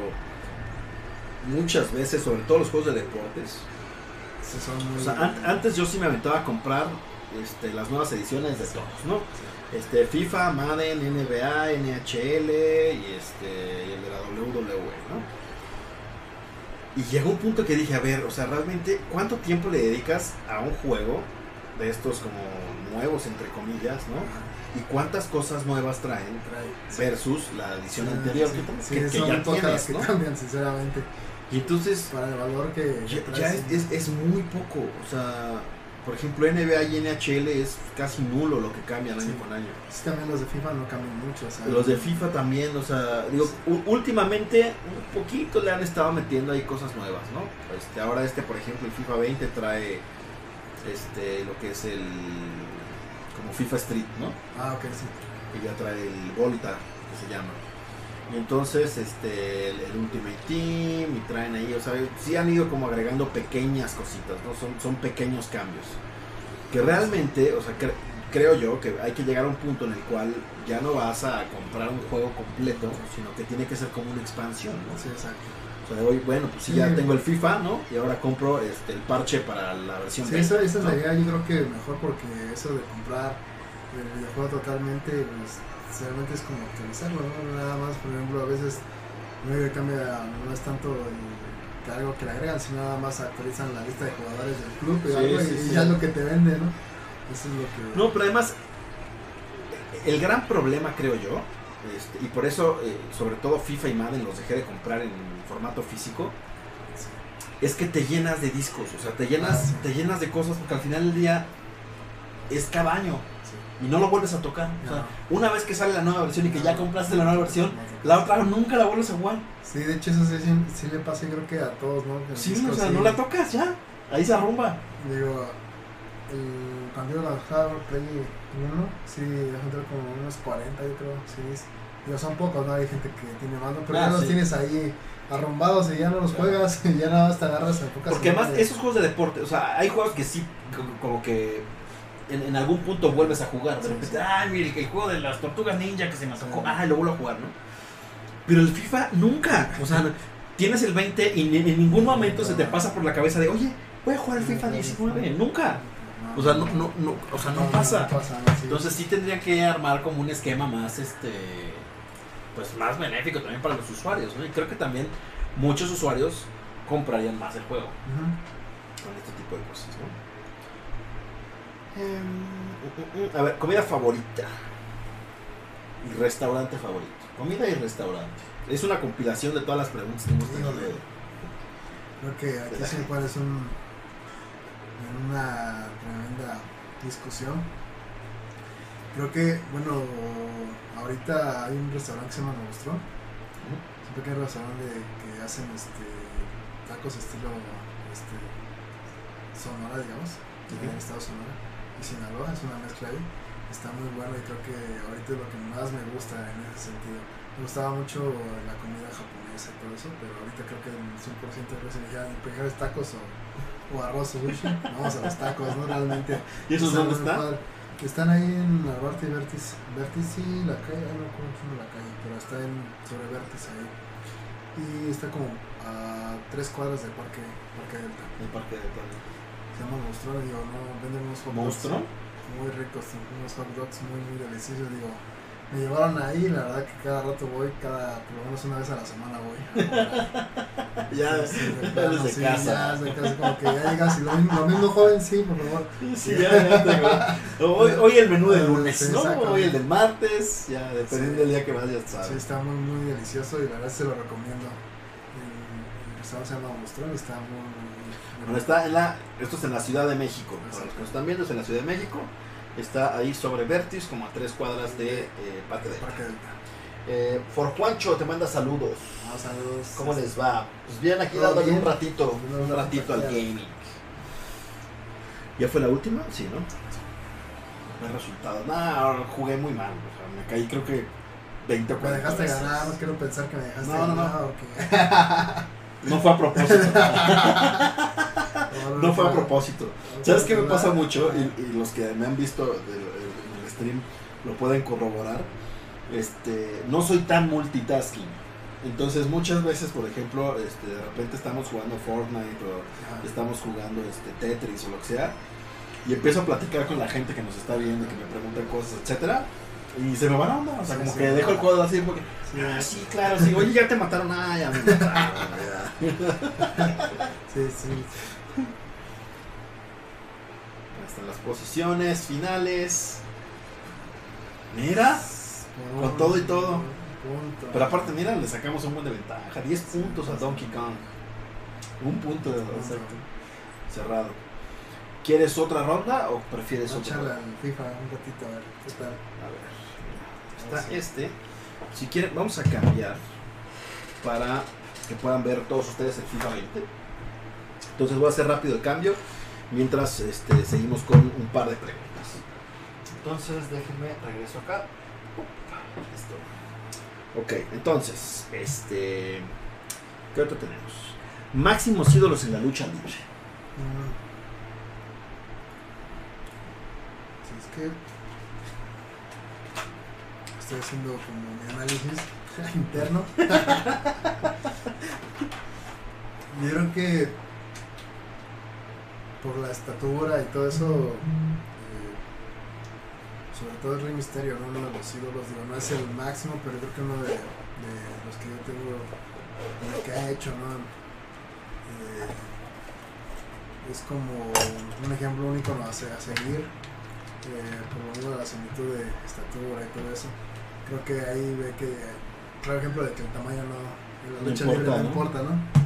muchas veces, sobre todo los juegos de deportes, Sí, son muy- o sea, an- antes yo sí me aventaba a comprar este, las nuevas ediciones de todos, ¿no? Este, FIFA, Madden, NBA, NHL y, este, y el de la WWE, ¿no? Y llegó un punto que dije, a ver, o sea, realmente, ¿cuánto tiempo le dedicas a un juego de estos como nuevos, entre comillas, ¿no? Y cuántas cosas nuevas traen Trae- versus la edición Sí, anterior sí, que, sí, que- que ya tienes, que ¿no? cambian, sinceramente. Y entonces, Para el valor que, ya, es, es muy poco, o sea, por ejemplo, NBA y NHL es casi nulo lo que cambian año Sí. con año. Sí, también los de FIFA no cambian mucho. O sea, Los de FIFA también, o sea, digo, últimamente un poquito le han estado metiendo ahí cosas nuevas, ¿no? Este, ahora este, por ejemplo, el FIFA 20 trae este lo que es el como FIFA Street, ¿no? Ah, ok, sí. que ya trae el Volta, que se llama. Y entonces este el, el Ultimate Team y traen ahí, o sea, sí han ido como agregando pequeñas cositas, ¿no? Son, son pequeños cambios. Que realmente, o sea, cre- creo yo que hay que llegar a un punto en el cual ya no vas a comprar un juego completo, sino que tiene que ser como una expansión, ¿no? Sí, exacto. O sea, de hoy, bueno, pues sí, ya tengo el FIFA, ¿no? Y ahora compro este, el parche para la versión Sí, 20, esa, esa idea, yo creo que mejor porque eso de comprar el videojuego totalmente, pues realmente es como actualizarlo, ¿no? Nada más, por ejemplo, a veces no que cambia, no es tanto el- algo que le agregan, sino nada más actualizan la lista de jugadores del club y, Sí, algo, sí, y sí. ya es lo que te vende, ¿no? Eso es lo que... No, pero además, el gran problema, creo yo, este, y por eso, eh, sobre todo FIFA y Madden los dejé de comprar en formato físico, es que te llenas de discos, o sea, te llenas, Ah, te llenas de cosas porque al final del día es cada año Sí. y no lo vuelves a tocar. O sea, una vez que sale la nueva versión y que ya compraste la nueva versión, la otra nunca la vuelves a jugar. Sí, de hecho eso sí, sí, sí le pasa creo que a todos, ¿no? El Sí, disco o sea, no la tocas ya, ahí se arrumba. Digo, el, cuando yo la bajaba Play 1, sí, gente como unos 40, yo creo, sí. Digo, son pocos, ¿no? Hay gente que tiene mando, pero Ah, ya los tienes ahí arrumbados y ya no los Claro. juegas, y ya nada más te agarras en pocas Porque además esos juegos de deporte, o sea, hay juegos que sí, como que en, en algún punto vuelves a jugar. De repente, sí. ay, mire, el juego de las tortugas ninja que se me Sí. ay, lo vuelvo a jugar, ¿no? Pero el FIFA nunca, o sea, tienes el 20 y ni- en ningún momento se te pasa por la cabeza de, oye, voy a jugar el FIFA 19, nunca. O sea, no, no, no, o sea, no pasa. Entonces sí tendría que armar como un esquema más, este, pues más benéfico también para los usuarios, ¿no? Y creo que también muchos usuarios comprarían más el juego con este tipo de cosas, ¿no? Em, mm, mm, a ver, comida favorita y restaurante favorito. Comida y restaurante. Es una compilación de todas las preguntas que hemos tenido de... Creo que aquí cuál es un, en una tremenda discusión. Creo que, bueno, ahorita hay un restaurante que se llama Monstruo. Es un pequeño restaurante que hacen este, tacos estilo este, Sonora, digamos, en Ujú. el estado Sonora y Sinaloa, es una mezcla ahí. Está muy bueno y creo que ahorita es lo que más me gusta en ese sentido. Me gustaba mucho la comida japonesa y todo eso, pero ahorita creo que el 100% de veces me dijeron, ¿prefieres tacos o, o arroz o sushi? Vamos a los tacos, ¿no? Realmente. ¿Y esos dónde están? Están ahí en Narvarte y Vertis. Vertis y la calle, ah, no llama la calle, pero está en sobre Vertis ahí. Y está como a tres cuadras del parque, parque Delta. El parque de Tony. Se llama Monstruo, digo, no, venden unos hot dogs ¿Monstruo? muy ricos, unos hot dogs muy, muy deliciosos, digo. me llevaron ahí, la verdad que cada rato voy, cada, por lo menos una vez a la semana voy. Ya, Sí, de desde sí, casa. Ya, desde casa, como que ya llegas y lo mismo, lo mismo joven, sí, por favor. Sí, ya. Hoy, hoy el menú del lunes, Sí, ¿no? Hoy el del martes, ya dependiendo Sí. del día que vayas, Sí, sabes. está muy, muy delicioso y la verdad se lo recomiendo. El, el restaurante se llama Mostrón y está muy, Bueno, está en la, esto es en la Ciudad de México. Para los que nos están viendo, es en la Ciudad de México. Está ahí sobre Vertis, como a tres cuadras de eh, Parque del Parque Delta. Eh, For Juancho te manda saludos. Ah, saludos. ¿Cómo les va? Pues bien, aquí dándole un ratito, un ratito al gaming. ¿Ya fue la última? Sí, ¿no? No hay resultados. No, jugué muy mal. o sea, me caí creo que 20 o Me 40 dejaste veces. ganar, no quiero pensar que me dejaste No, no, no. ganar. No fue a propósito. No, no fue a propósito. ¿Sabes qué me pasa mucho? Y, y los que me han visto en el stream lo pueden corroborar. Este, no soy tan multitasking. Entonces muchas veces, por ejemplo, este, de repente estamos jugando Fortnite o Ajá. estamos jugando este, Tetris o lo que sea. Y empiezo a platicar con la gente que nos está viendo, que me preguntan cosas, etcétera. Y se me va la onda. O sea, como sí. que dejo el juego así porque, Sí, ah, sí, claro, sí. Oye, ya te mataron. Ah, ya me mataron. ya. sí, sí. Están las posiciones finales. Mira. Por Con todo y todo. Pero aparte, mira, le sacamos un buen de ventaja. 10 puntos a Donkey Kong. Un punto de exacto. Cerrado. ¿Quieres otra ronda o prefieres Vamos otra? al FIFA un ratito a ver qué tal. A ver. Está Sí. este. Si quieren, vamos a cambiar para que puedan ver todos ustedes el FIFA 20. Entonces voy a hacer rápido el cambio mientras este, seguimos con un par de preguntas. Entonces déjenme regreso acá. Listo. Ok, entonces, este. ¿Qué otro tenemos? Máximos ídolos en la lucha libre. Mm. Sí, es que estoy haciendo como mi análisis interno. Creo que por la estatura y todo eso, eh, sobre todo el Rey Misterio, ¿no? uno de los ídolos, digo, no es el máximo, pero creo que uno de, de los que yo tengo, de lo que ha hecho, ¿no? Eh, es como un ejemplo único ¿no? a seguir, eh, por lo menos la similitud de estatura y todo eso. Creo que ahí ve que, claro ejemplo de que el tamaño no, en la No lucha importa, libre no ¿no? importa, ¿no?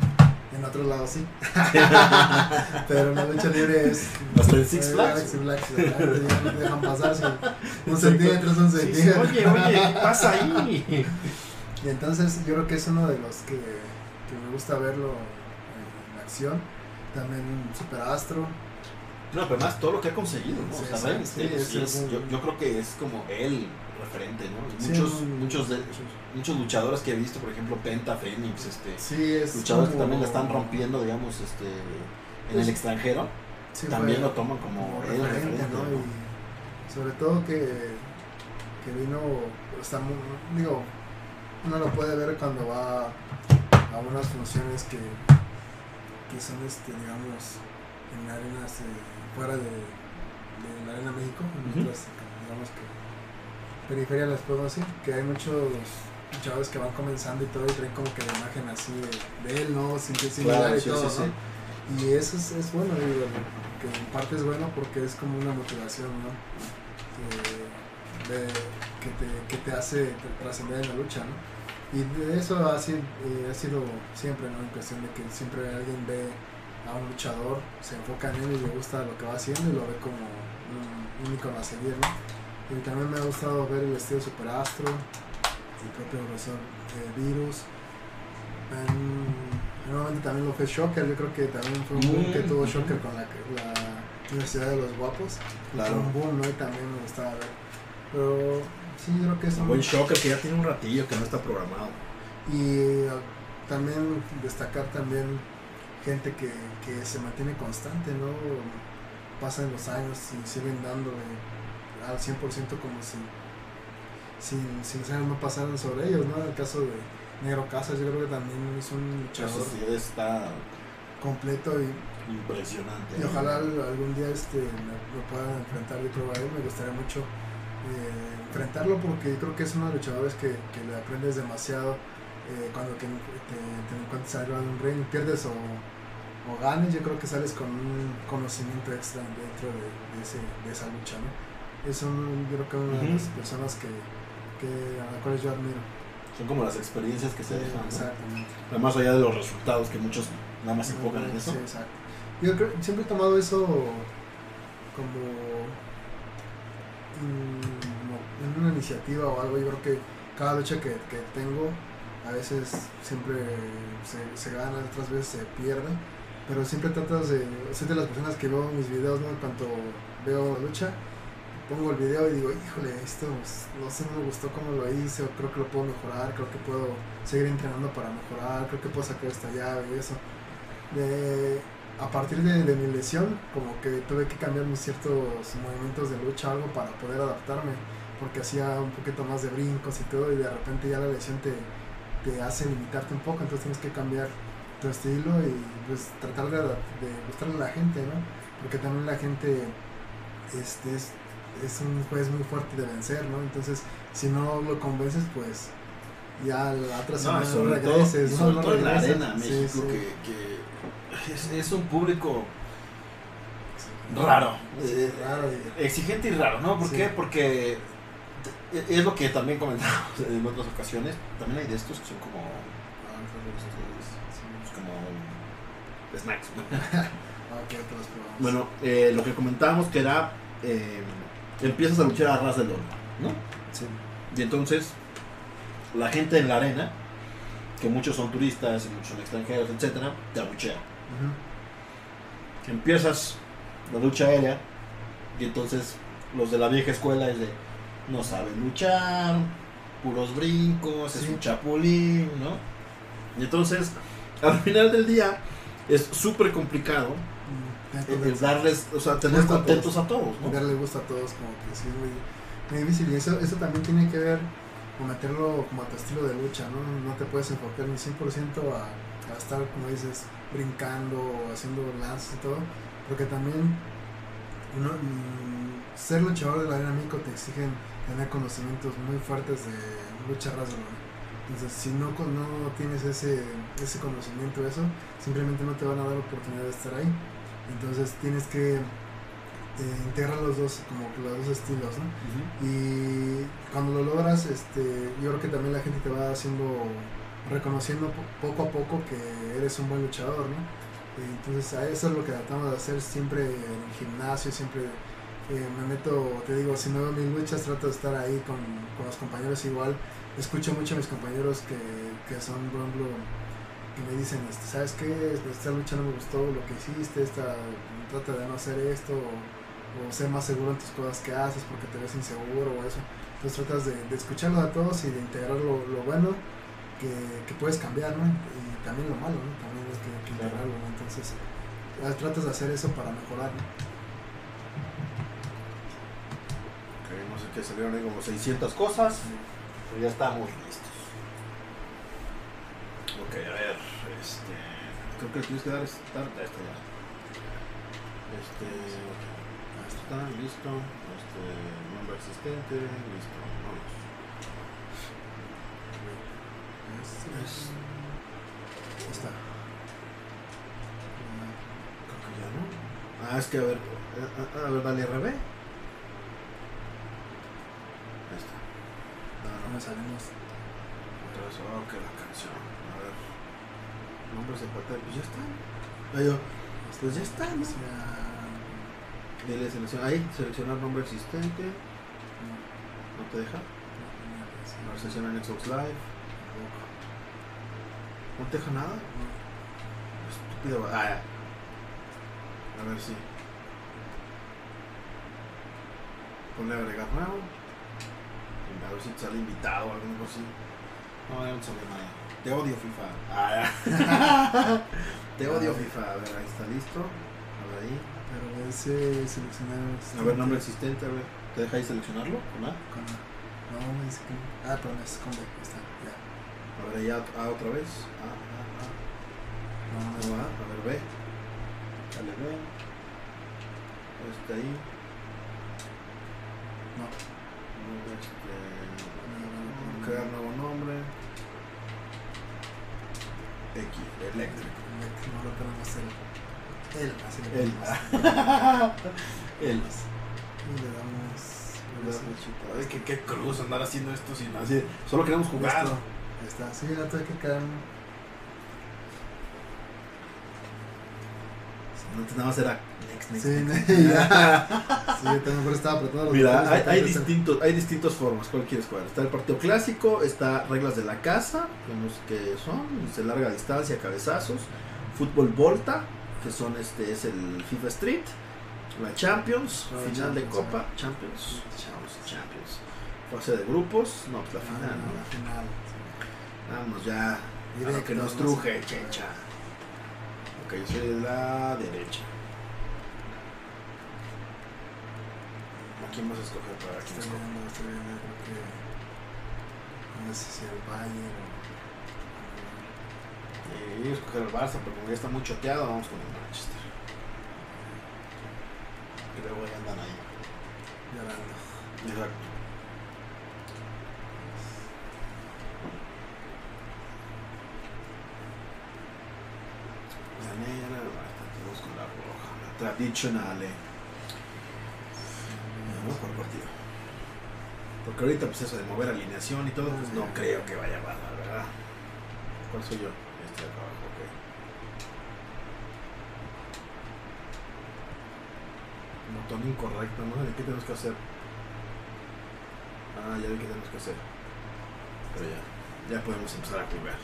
En otros lados sí. Pero en la lucha libre es. Hasta en Six Flags. Six Flags, no dejan pasar. si un centímetro es un Sí, sí, centímetro. oye, oye, ¿qué pasa ahí? Y entonces yo creo que es uno de los que, que me gusta verlo en acción. También Super Astro. No, pero más todo lo que ha conseguido, ¿no? Sí, o sea, sí, sí, es sí es- un- yo, yo creo que es como el referente, ¿no? Muchos, muchos, de, muchos luchadores que he visto, por ejemplo, Penta, Fénix, este, Sí, es. luchadores que también la están rompiendo, digamos, este, en Pues, el extranjero, sí, también fue lo toman como, como el referente, referente, ¿no? ¿no? Y sobre todo que, que vino, está muy, digo, uno lo puede ver cuando va a unas funciones que, que son, este, digamos, en arenas eh, fuera de, de la Arena México, en otras, digamos que periferia puedo decir, que hay muchos chavos que van comenzando y todo y traen como que la imagen así de, de él, ¿no? Sim- Similar Claro, y sí, todo, sí, ¿no? sí. Y eso es, es bueno, digo, que en parte es bueno porque es como una motivación, ¿no? Eh, de- que, te, que te hace trascender en la lucha, ¿no? Y de eso ha sido, eh, ha sido siempre, ¿no? En cuestión de que siempre alguien ve a un luchador, se enfoca en él y le gusta lo que va haciendo y lo ve como un, un ícono a seguir, ¿no? Y también me ha gustado ver el estilo Super Astro, el propio profesor eh, Virus. Momento también lo fue Shocker, yo creo que también fue un boom que Mm, tuvo. Shocker con la, la Universidad de los Guapos. Fue Claro. un boom, ¿no? Y también me gustaba ver. Pero sí, yo creo que es Un buen Shocker que ya tiene un ratillo que no está programado. Y uh, también destacar también gente que, que se mantiene constante, ¿no? Pasan los años y siguen dándole al 100% como si, si, si los años no pasaran sobre ellos, ¿no? El caso de Negro Casas, yo creo que también es un luchador sí está completo y, impresionante. y ojalá algún día este me puedan enfrentar y probar él, me gustaría mucho eh, enfrentarlo porque creo que es uno de los luchadores que, que le aprendes demasiado eh, cuando que te, te encuentras arriba de un ring, pierdes o, o ganes, yo creo que sales con un conocimiento extra dentro de, de ese, de esa lucha, ¿no? Es un, yo creo que una de las personas que, que a las cuales yo admiro. Son como las experiencias que se dejan. ¿no? exactamente. Más allá de los resultados que muchos nada más se enfocan en eso. Sí, exacto. Yo creo, siempre he tomado eso como en una iniciativa o algo. Yo creo que cada lucha que, que tengo, a veces siempre se, se gana, otras veces se pierde. Pero siempre tratas de. Soy de las personas que veo mis videos, ¿no? En cuanto veo lucha, pongo el video y digo, híjole, esto pues, no sé, me gustó cómo lo hice, o creo que lo puedo mejorar, creo que puedo seguir entrenando para mejorar, creo que puedo sacar esta llave y eso. A partir de, de mi lesión, como que tuve que cambiar mis ciertos movimientos de lucha, algo para poder adaptarme, porque hacía un poquito más de brincos y todo, y de repente ya la lesión te, te hace limitarte un poco, entonces tienes que cambiar tu estilo y pues tratar de, de gustarle a la gente, ¿no? Porque también la gente este, es, es un juez muy fuerte de vencer, ¿no? Entonces, si no lo convences, pues ya la otra No, semana y sobre todo, regreses, ¿no? No todo en la regresas. arena, Sí, México, sí. que, que es, es un público raro. eh, Raro y- exigente y raro, ¿no? ¿Por qué? Porque es lo que también comentamos en otras ocasiones. También hay de estos que son como. estos, como. snacks. ¿no? Ah. Bueno, eh, lo que comentábamos que era. eh, empiezas a luchar a ras del oro, ¿no? Sí. Y entonces, la gente en la arena, que muchos son turistas y muchos son extranjeros, etcétera, te abuchea. Empiezas la lucha aérea y entonces los de la vieja escuela es de no saben luchar, puros brincos, es un chapulín, ¿no? Y entonces, al final del día, es súper complicado entonces, darles, o sea, tener Gusto a contentos a todos, ¿no? darle gusto a todos, como que sí, es muy, muy difícil. Y eso, eso también tiene que ver con meterlo como a tu estilo de lucha, ¿no? No te puedes enfocar ni 100% a, a estar, como dices, brincando o haciendo lances y todo, porque también uno, mm, ser luchador de la arena México te exigen tener conocimientos muy fuertes de lucha lona. Entonces, si no, con- no tienes ese, ese conocimiento, eso, simplemente no te van a dar oportunidad de estar ahí. Entonces, tienes que eh, integrar los dos, como que los dos estilos, ¿no? Y cuando lo logras, este, yo creo que también la gente te va haciendo, reconociendo po- poco a poco que eres un buen luchador, ¿no? Entonces, a eso es lo que tratamos de hacer siempre en el gimnasio, siempre eh, me meto, te digo, si no veo mis luchas, trato de estar ahí con, con los compañeros igual. Escucho mucho a mis compañeros que, que son, por ejemplo, que me dicen, este, ¿sabes qué? Esta lucha no me gustó, lo que hiciste, esta, trata de no hacer esto, o, o ser más seguro en tus cosas que haces porque te ves inseguro o eso. Entonces tratas de, de escucharlo a todos y de integrar lo, lo bueno que, que puedes cambiar, ¿no? Y también lo malo, ¿no? También es que, que integrarlo, ¿no? Entonces ah, tratas de hacer eso para mejorar, ¿no? Ok, no sé qué salieron ahí como 600 cosas, pero ya estamos listos. Ok, a ver, este. Creo que tienes que dar start a esto ya. Este. Ahí está, listo. Este. Nombre existente, listo. Vamos. Es- Ahí está. Creo que ya no. Ah, es que a ver. A, ver, dale RB. Ahí está. No, no, No salimos. Otra vez, oh, que la canción. A ver. Nombres de pantalla, pues ya están. Ahí yo, pues ya está, ¿no? Dile selecciona. Ahí, seleccionar nombre existente. No te deja. Sesión en Xbox Live. No te deja nada. Estúpido. Ah. A ver si. Ponle agregar nuevo. A ver si sale invitado o algo así. No, ya no te sale nada. Te odio FIFA. Ah, ya. Te odio FIFA. A ver, ahí está listo. A ver ahí. Pero ese seleccionar. A ver, nombre existente, a ver. ¿Te deja ahí seleccionarlo? ¿O no? Con, no, me dice que. Ah, perdón, es con B. Ahí está, ya. A ver, ahí A, A otra vez. A, A, A. No, no, No va, a ver, B. Dale, B. Este ahí. no. Este, crear nuevo nombre. X, Electric. No lo tenemos el. El, así le El. ponemos. El. Y le damos. le damos Ay, qué, qué cruz andar haciendo esto sin así. Solo queremos jugar. Ahí está. Sí, la tuve que caer. Antes nada más era next, next, Sí, next. ya. Sí, yo también estaba apretando los Mira, hay, hay distintos, hay distintas formas. ¿Cuál quieres jugar? Está el partido clásico, está reglas de la casa, que no sé qué son, dice larga distancia, cabezazos, fútbol volta, que son este es el FIFA Street, la Champions, Ah, final de Copa. Champions, Champions, Champions, fase de grupos, no, pues la Ah, final, no, ¿no? la final. Vamos ya a lo Directo, que nos truje, a- chencha. Ok, yo soy de la derecha. ¿A quién vas a escoger para quién Estoy escoger? viendo, estoy viendo, creo que. No sé si el Bayern o. Eh, a escoger el Barça, pero como ya está muy choteado, vamos con el Manchester. Y luego ya andan ahí. Llorando. Exacto. La negra, basta, todos con la roja. La tradicionale. Vamos por el partido. Porque ahorita, pues eso de mover alineación y todo, pues no creo que vaya mal, la verdad. ¿Cuál soy yo? Este acá abajo, ok. Botón incorrecto, ¿no? ¿De qué tenemos que hacer? Ah, ya vi qué tenemos que hacer. Pero ya, ya podemos empezar a jugar.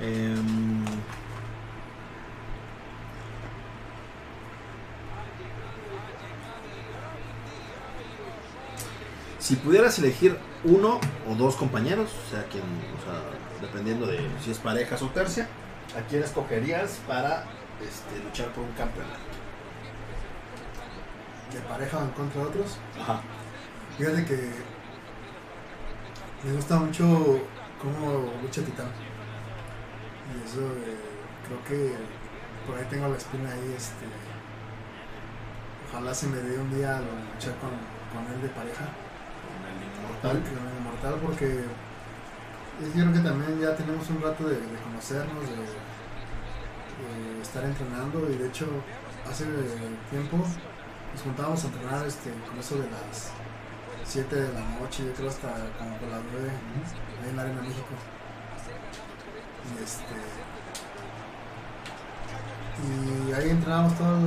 Em, si pudieras elegir uno o dos compañeros, o sea, quien, o sea, dependiendo de si es parejas o tercia, ¿a quién escogerías para este, luchar por un campeonato? De pareja en contra de otros. Ajá. Fíjate que. Me gusta mucho cómo lucha Titán. Y eso, eh, creo que por ahí tengo la espina ahí. Este, ojalá se me dé un día luchar con, con él de pareja. Con el Tal, inmortal. con el inmortal, porque yo creo que también ya tenemos un rato de, de conocernos, de, estar entrenando y de hecho hace tiempo nos juntábamos a entrenar este, con eso de las 7 de la noche, yo creo hasta como por las 9 ahí en la Arena México. Y este y ahí entrenábamos todo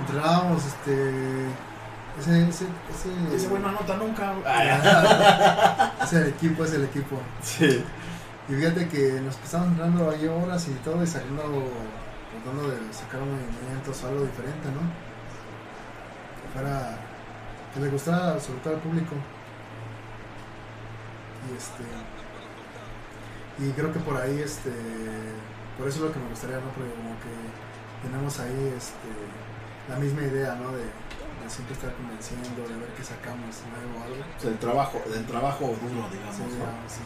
entrenábamos este ese ese ese, Ese güey no anota nunca. es el equipo, es el equipo. Sí. Y fíjate que nos pasamos entrando ahí horas y todo y saliendo, tratando de sacar un movimiento o algo diferente, ¿no? Que fuera, que le gustara sobre todo al público. Y este, y creo que por ahí, este, por eso es lo que me gustaría, ¿no? Porque como que tenemos ahí, este, la misma idea, ¿no? De, de siempre estar convenciendo, de ver qué sacamos nuevo o algo. O sea, el trabajo, del trabajo duro, digamos. Sí, ¿no? digamos, sí.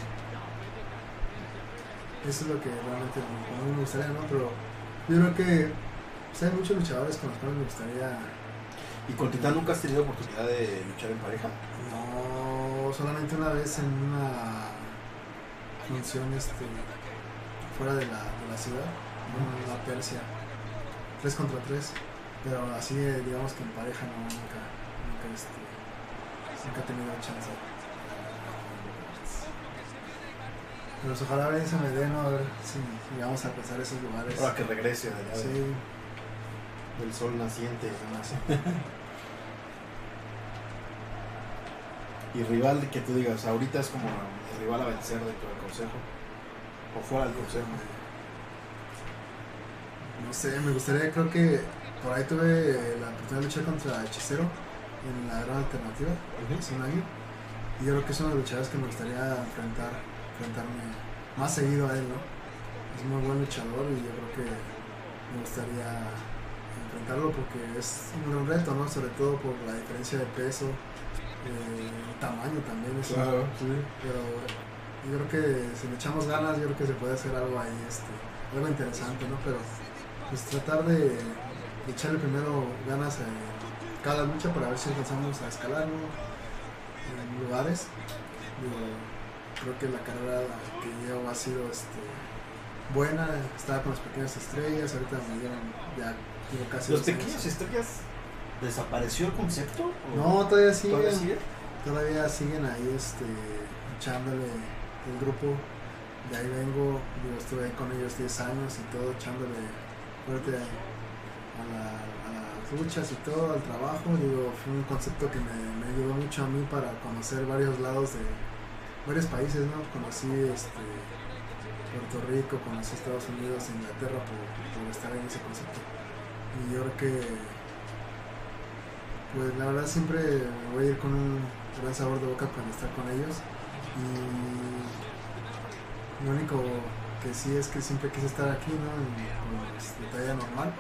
Eso es lo que realmente a mí me gustaría, ¿no? Pero yo creo que pues, hay muchos luchadores con los cuales me gustaría. ¿Y con Titán nunca has tenido oportunidad de luchar en pareja? No, solamente una vez en una función este, fuera de la, de la ciudad, en la Persia, 3 contra 3. Pero así, digamos que en pareja no, nunca, nunca, este, nunca he tenido chance. Pero pues, ojalá bien se me dé, ¿no? A ver si llegamos a empezar esos lugares. Ahora que regrese de allá de- Sí, del sol naciente. Y rival que tú digas, ahorita es como el rival a vencer dentro del consejo. O fuera del consejo. no sé, me gustaría, creo que por ahí tuve la oportunidad de luchar contra Hechicero en la gran alternativa hace un año. Y yo creo que es uno de los luchadores que me gustaría enfrentar, enfrentarme más seguido a él, ¿no? Es muy buen luchador y yo creo que me gustaría enfrentarlo porque es un gran reto, ¿no? Sobre todo por la diferencia de peso, eh, tamaño también. Es Claro, sí. pero yo creo que si le echamos ganas, yo creo que se puede hacer algo ahí, este, algo interesante, ¿no? Pero pues tratar de, de echarle primero ganas a cada lucha para ver si alcanzamos a escalar ¿no? en lugares. Digo, creo que la carrera que llevo ha sido este, buena, estaba con las pequeñas estrellas, ahorita me dieron ya digo, casi ¿Los pequeños estrellas desapareció el concepto? ¿O No, todavía siguen, ¿Todavía sigue? todavía siguen ahí este, echándole el grupo. De ahí vengo, digo, estuve ahí con ellos 10 años y todo, echándole fuerte a, la- a las luchas y todo, al trabajo. Digo, fue un concepto que me, ayudó mucho a mí para conocer varios lados de varios países, ¿no? Conocí este, Puerto Rico, conocí Estados Unidos, Inglaterra por, estar en ese concepto. Y yo creo que, pues la verdad siempre me voy a ir con un gran sabor de boca cuando estar con ellos. Y lo único que sí es que siempre quise estar aquí, ¿no? En, con este, talla normal.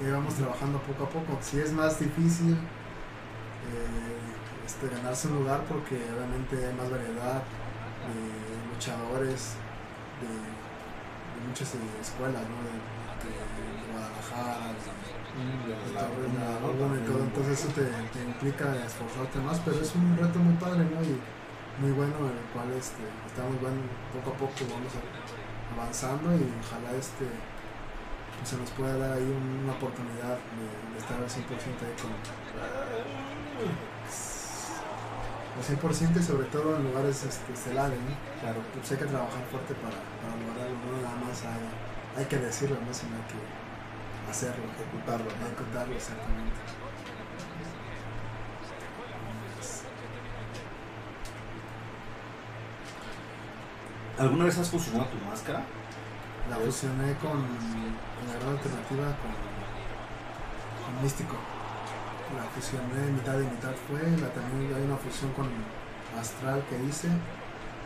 Vamos trabajando poco a poco. Sí es más difícil eh, este, ganarse un lugar porque obviamente hay más variedad de luchadores de, de muchas escuelas, ¿no? De, de Guadalajara, de, Torreón, de todo. Entonces eso te, te implica esforzarte más, pero es un reto muy padre, ¿no? Y muy bueno en el cual este, estamos van, poco a poco vamos avanzando y ojalá este se nos pueda dar ahí un- una oportunidad de, de estar al 100% ahí con al 100% y sobre todo en lugares este, estelares, ¿no? Claro. Pues hay que trabajar fuerte para, para lograrlo, no nada más hay, hay que decirlo, ¿no? sino hay que hacerlo, Ejecutarlo. ejecutarlo exactamente. ¿Alguna vez has fusionado tu máscara? La fusioné con la gran alternativa con, con Místico. La fusioné mitad y mitad fue, la también hay una fusión con Astral que hice.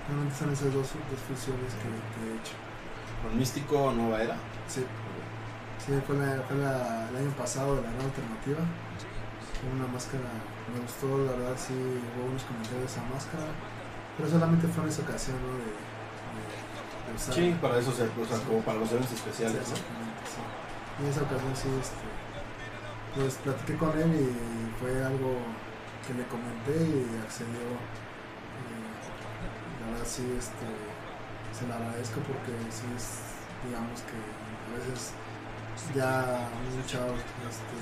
Realmente son esas dos, dos fusiones que, que he hecho. ¿Con Místico Nueva Era? Sí, sí fue, la- fue la- el año pasado de la gran alternativa. Fue una máscara, me gustó, la verdad sí hubo unos comentarios de esa máscara. Pero solamente fue en esa ocasión, ¿no? De, de- Sí, para eso, se, o sea, como para los eventos especiales. Sí, ¿no? exactamente, sí. Y en esa ocasión sí, este, pues platiqué con él y fue algo que le comenté y accedió. Eh, la verdad sí, este, se lo agradezco porque sí es, digamos que a veces ya un chavo este,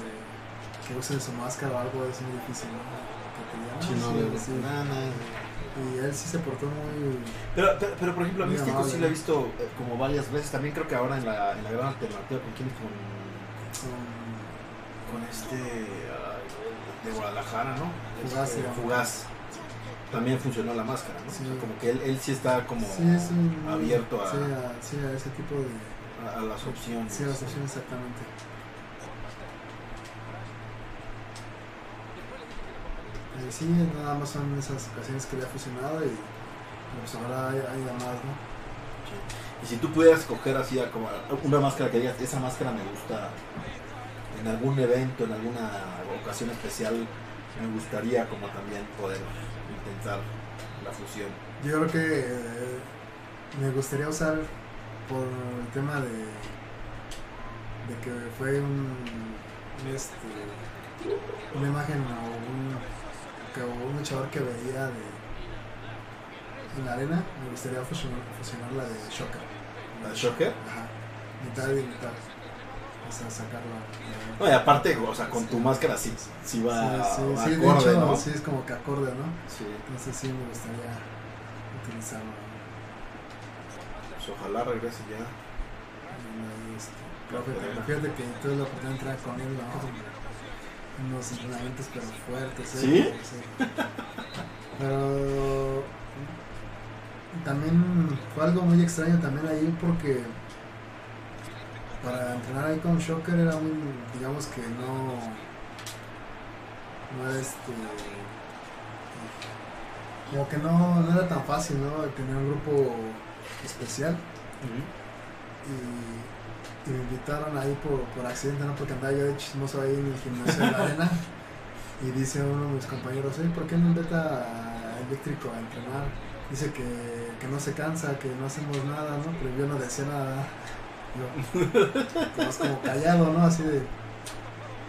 que use su máscara o algo es muy difícil, ¿no? Que te digan, "Ah, Sí, no, sí, de- sí". na, na. Y él sí se portó muy... Pero, pero, pero, por ejemplo, a Místico amable, sí lo he visto eh, como varias veces. También creo que ahora en la, en la gran alternativa, ¿con quién? Con, con- con este. de Guadalajara, ¿no? Fugaz, Este. Fugaz. También funcionó la máscara, ¿no? Sí. O sea, como que él, él sí está como sí, es un- abierto a, sí, a, a ese tipo de... a- a las opciones. Sí, las opciones exactamente. Eh, sí, nada más son esas ocasiones que le ha fusionado y pues ahora hay, hay más, ¿no? Sí. Y si tú pudieras escoger así a como una máscara que digas, esa máscara me gusta en algún evento, en alguna ocasión especial, me gustaría como también poder intentar la fusión. Yo creo que eh, me gustaría usar por el tema de, de que fue un, un, este, una imagen o un, que, un luchador que veía de, en la arena, me gustaría fusionar, fusionar la de Shocker. ¿La de Shocker? Ajá, mitad y mitad. O sea, sacarla. No, y aparte, o sea, con tu máscara sí, sí va sí, sí, sí, de acorde, hecho, ¿no? sí es como que acorde, ¿no? Sí. Entonces sí me gustaría utilizarlo. Pues ojalá regrese ya. Fíjate que tuve la oportunidad de entrar con él ¿no? Unos entrenamientos pero fuertes. ¿eh? ¿Sí? Sí. Pero también fue algo muy extraño también ahí porque para entrenar ahí con Shocker era muy, digamos que no, no este, como que no, no era tan fácil, ¿no? Tener un grupo especial y me invitaron ahí por, por accidente, ¿no? Porque andaba yo de chismoso ahí en el gimnasio de la arena y dice uno de mis compañeros, oye, ¿por qué no invita a Eléctrico a entrenar? Dice que, que no se cansa, que no hacemos nada, ¿no? Pero yo no decía nada. Yo, más como callado, ¿no? Así de...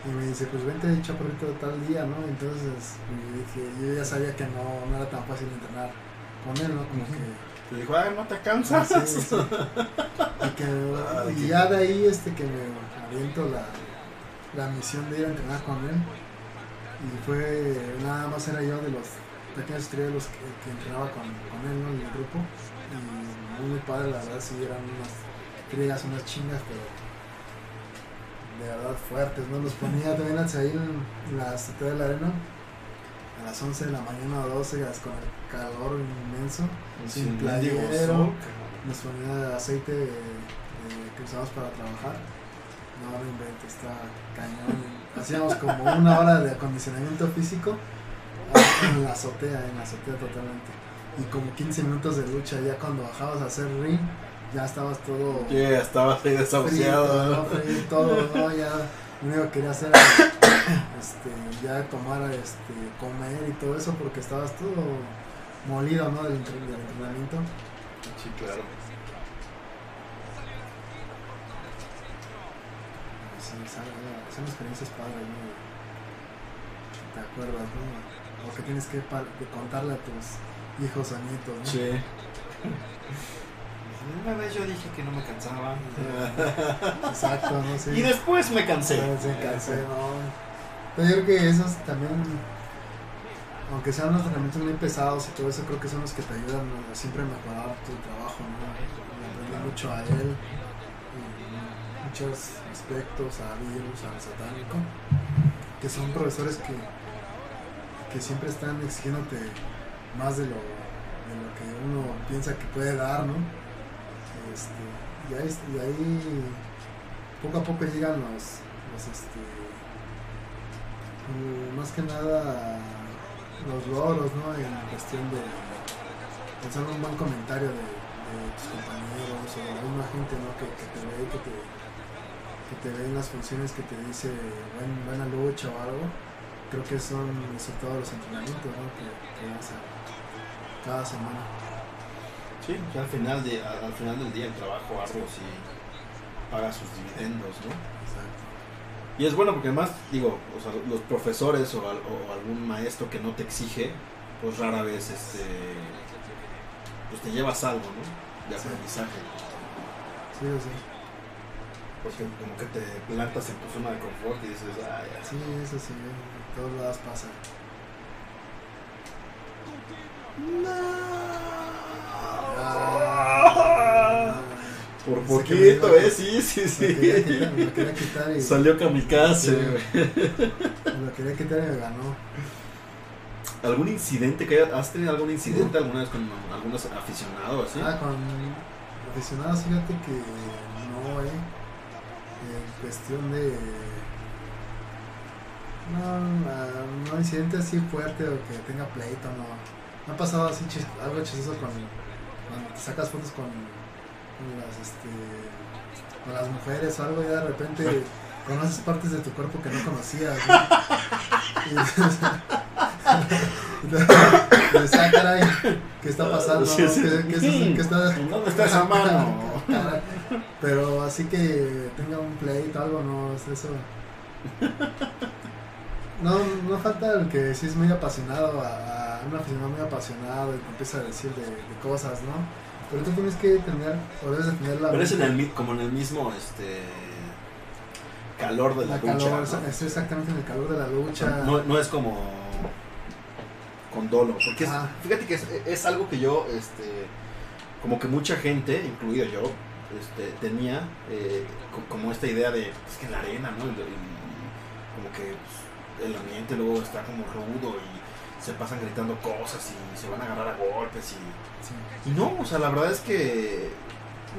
Y me dice, pues vente chaparrito tal día, ¿no? Entonces, y dije, yo ya sabía que no, no era tan fácil entrenar con él, ¿no? Como que Te dijo, ay, no te cansas. Sí, sí. Y, que, Ah, y ya de ahí este que me aviento la, la misión de ir a entrenar con él. Y fue, nada más era yo de los pequeños los que, que entrenaba con, con él ¿no? en el grupo. Y muy, padre, la verdad, sí eran unas friegas, unas chingas, pero de verdad fuertes, ¿no? Los ponía también ahí en la azotea de la arena a las 11 de la mañana o 12 con el calor inmenso. Sin mendigo playero. sol. Nos ponía aceite de- de- que usamos para trabajar. No, no inventes, está cañón. Hacíamos como una hora de acondicionamiento físico en la azotea, en la azotea totalmente. Y como 15 minutos de lucha, ya cuando bajabas a hacer ring, ya estabas todo ya estabas ahí desahuciado. ¿no? ¿no? Frío, todo, ¿no? Ya lo único que quería hacer era este, ya tomar, este, comer y todo eso porque estabas todo molido, ¿no? Del, entre- del entrenamiento. Sí, claro. Sí, son experiencias padres, ¿no? Te acuerdas, ¿no? O que tienes que, contarle a tus hijos o nietos, ¿no? Sí. Una vez yo dije que no me cansaba. Exacto, ¿no? Sí. Y después me cansé. Sí, sí, cansé, ¿no? Pero yo creo que esos también, aunque sean unos entrenamientos muy pesados y todo eso, creo que son los que te ayudan a siempre mejorar tu trabajo, ¿no? Y aprender mucho a él, muchos aspectos, a virus, al satánico, que son profesores que, que siempre están exigiéndote más de lo, de lo que uno piensa que puede dar, ¿no? Este, y, ahí, y ahí poco a poco llegan los, los este, más que nada los logros, ¿no? En cuestión de pensar un buen comentario de, de tus compañeros o de la misma gente, ¿no? Que, que te ve, que te, que te ve en las funciones, que te dice buen, buena lucha o algo. Creo que son sobre todo los entrenamientos, ¿no? Que, que cada semana. Sí, que al final, de, al al final del día el trabajo arduo sí paga sus dividendos, ¿no? Exacto. Y es bueno porque además, digo, o sea, los profesores o, al- o algún maestro que no te exige, pues rara vez este, pues te llevas algo, ¿no? De Sí. aprendizaje. Sí, sí. Porque como que te plantas en tu zona de confort y dices, ay, así. Sí, eso sí, en todos lados pasa. Ah, Por poquito, ¿eh? Sí, sí, Me quería sí. quitar, me lo quería quitar y Salió kamikaze, Sí. me lo quería quitar y me ganó. ¿Algún incidente que haya- has tenido algún incidente alguna vez con algunos aficionados así? Ah, con aficionados, fíjate que no, eh. En cuestión de. No, no incidente así fuerte o que tenga pleito, no. Me ha pasado así algo chistoso con cuando te sacas fotos con las este con las mujeres o algo y de repente conoces partes de tu cuerpo que no conocías. ¿no? Dices, "Ah, caray, ¿qué está pasando? ¿Qué, qué? ¿Qué está, ¿En dónde está esa mano? Caray. Pero así que tenga un pleito o algo, no, es eso. No, no falta el que sí es muy apasionado, a, a un aficionado muy apasionado y te empieza a decir de, de cosas, ¿no? Pero tú tienes que tener, o debes de tener la Pero es en el, como en el mismo este calor de la, la lucha. calor, ¿no? estoy exactamente en el calor de la lucha. No, no es como con dolo. Porque es- fíjate que es, es algo que yo, este, como que mucha gente, incluido yo, este, tenía eh, co- como esta idea de, es que en la arena, ¿no? Y, y como que pues, el ambiente luego está como rudo y se pasan gritando cosas y se van a agarrar a golpes y, Sí. y no, o sea, la verdad es que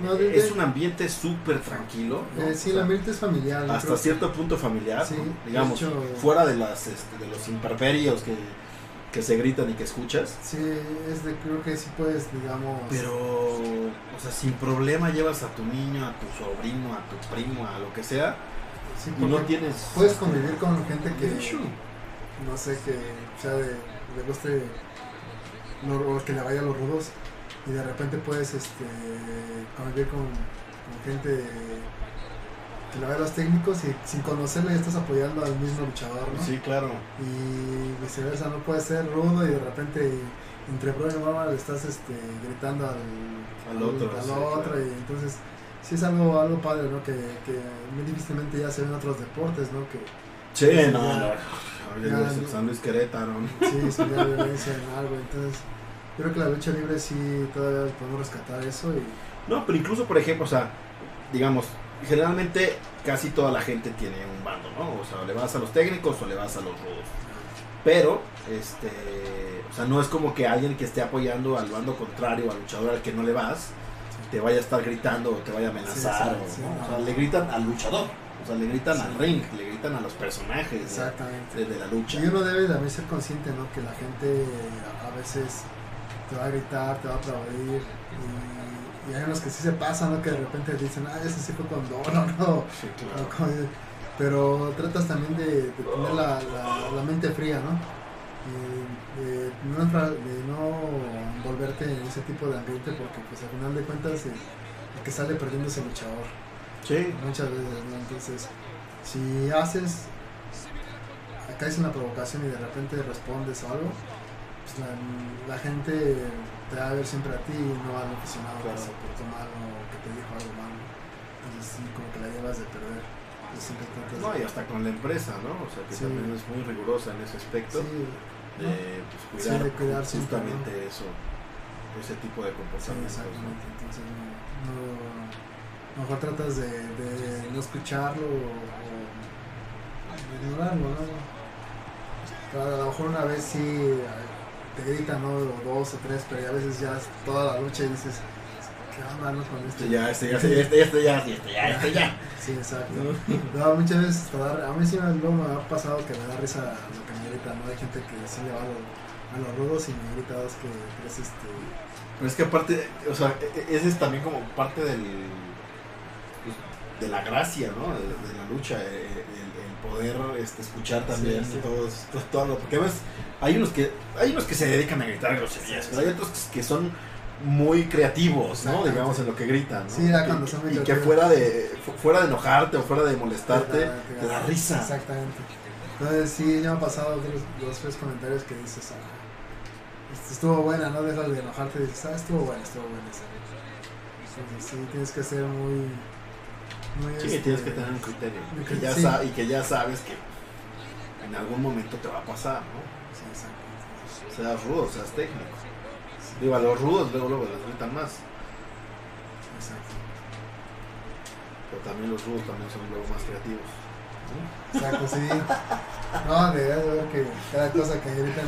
No, de- es un ambiente súper tranquilo. ¿no? eh, O sí, sea, el ambiente es familiar. hasta creo cierto punto familiar, Sí, ¿no? de digamos, hecho- fuera de las este, de los imperferios que, que se gritan y que escuchas, Sí, es de, creo que sí puedes, digamos. pero o sea, sin problema llevas a tu niño, a tu sobrino, a tu primo, a lo que sea, sí, y no tienes Puedes convivir con gente que. No sé, que sea de. Le guste. lo- o que le vaya a los rudos. Y de repente puedes este, convivir con, con gente que lo ven los técnicos y sin conocerlo ya estás apoyando al mismo luchador, ¿no? Sí, claro. Y viceversa, no puede ser rudo y de repente entre pro y mamá le estás este, gritando al, Al otro, al sí, otro, claro. y entonces sí es algo, algo padre, ¿no? Que, que muy difícilmente ya se ven en otros deportes, ¿no? Que Sí, Sí, no, no. No. San Luis Querétaro. sí sería violencia en algo, entonces yo creo que la lucha libre sí todavía podemos rescatar eso y No, pero incluso, por ejemplo, o sea, digamos, generalmente casi toda la gente tiene un bando, ¿no? O sea, o le vas a los técnicos o le vas a los rudos. Pero, este, o sea, no es como que alguien que esté apoyando al bando contrario, al luchador al que no le vas, te vaya a estar gritando o te vaya a amenazar. Sí, o, no. O sea, le gritan al luchador, o sea, le gritan Sí. al ring, le gritan a los personajes de, exactamente. de- de la lucha. Y uno debe también ser consciente, ¿no? Que la gente a veces te va a gritar, te va a aplaudir. Y, y hay unos que sí se pasan, ¿no? Que de repente dicen, ah, ese sí fue con dono, ¿no? Sí, O como- Pero tratas también de, de tener la, la- la mente fría, ¿no? Y de, no de no envolverte en ese tipo de ambiente porque, pues, al final de cuentas, el, el que sale perdiendo es el luchador Sí, muchas veces, ¿no? Entonces, si haces, caes en una provocación y de repente respondes o algo, pues la, la gente te va a ver siempre a ti y no al aficionado que Claro. se portó mal o que te dijo algo malo. Entonces, sí, como que la llevas de perder. No, de- y hasta con la empresa, ¿no? O sea, que Sí. también es muy rigurosa en ese aspecto. Sí, de pues, Sí, cuidar, de cuidar siempre, justamente eso, ese tipo de comportamientos. ¿no? exactamente. Entonces, no, no- mejor tratas de, de no escucharlo o, o de ignorarlo, ¿no? A lo mejor una vez sí te gritan, ¿no? O dos o tres, pero ya a veces ya es toda la lucha y dices, ¿qué onda, no? Con esto. Este ya, este ya, este ya, este ya, este ya, este ya, este ya. Sí, exacto. No, muchas veces te da- a mí sí me, luego me ha pasado que me da risa lo que me gritan, ¿no? Hay gente que sí le va a, lo- a los rudos y me grita dos que es este... Pero es que aparte, o sea, e- e- ese es también como parte del de la gracia, ¿no? De, de la lucha, eh, el, el poder este, escuchar también Sí, sí. todos, to- todo lo- porque a veces hay unos que hay unos que se dedican a gritar groserías, pero hay otros que son muy creativos, ¿no? Digamos en lo que gritan, ¿no? Sí, Y- cuando son muy y que fuera de fu- fuera de enojarte o fuera de molestarte, Te da- da risa. Exactamente. Entonces sí, ya me ha pasado dos, dos tres comentarios que dices, ah, estuvo buena, ¿no? Dejas de enojarte y dices, ah, estuvo buena, estuvo buena. esa". Entonces sí, tienes que ser muy... muy Sí, este, tienes que tener un criterio. un que ya sí. y que ya sabes que en algún momento te va a pasar, ¿no? Sí, exacto. Seas rudo, seas técnico. Digo, a los rudos luego, luego les gritan más. Exacto. Pero también los rudos también son luego más creativos. ¿no? Exacto, sí. No, de verdad, ver que cada cosa que gritan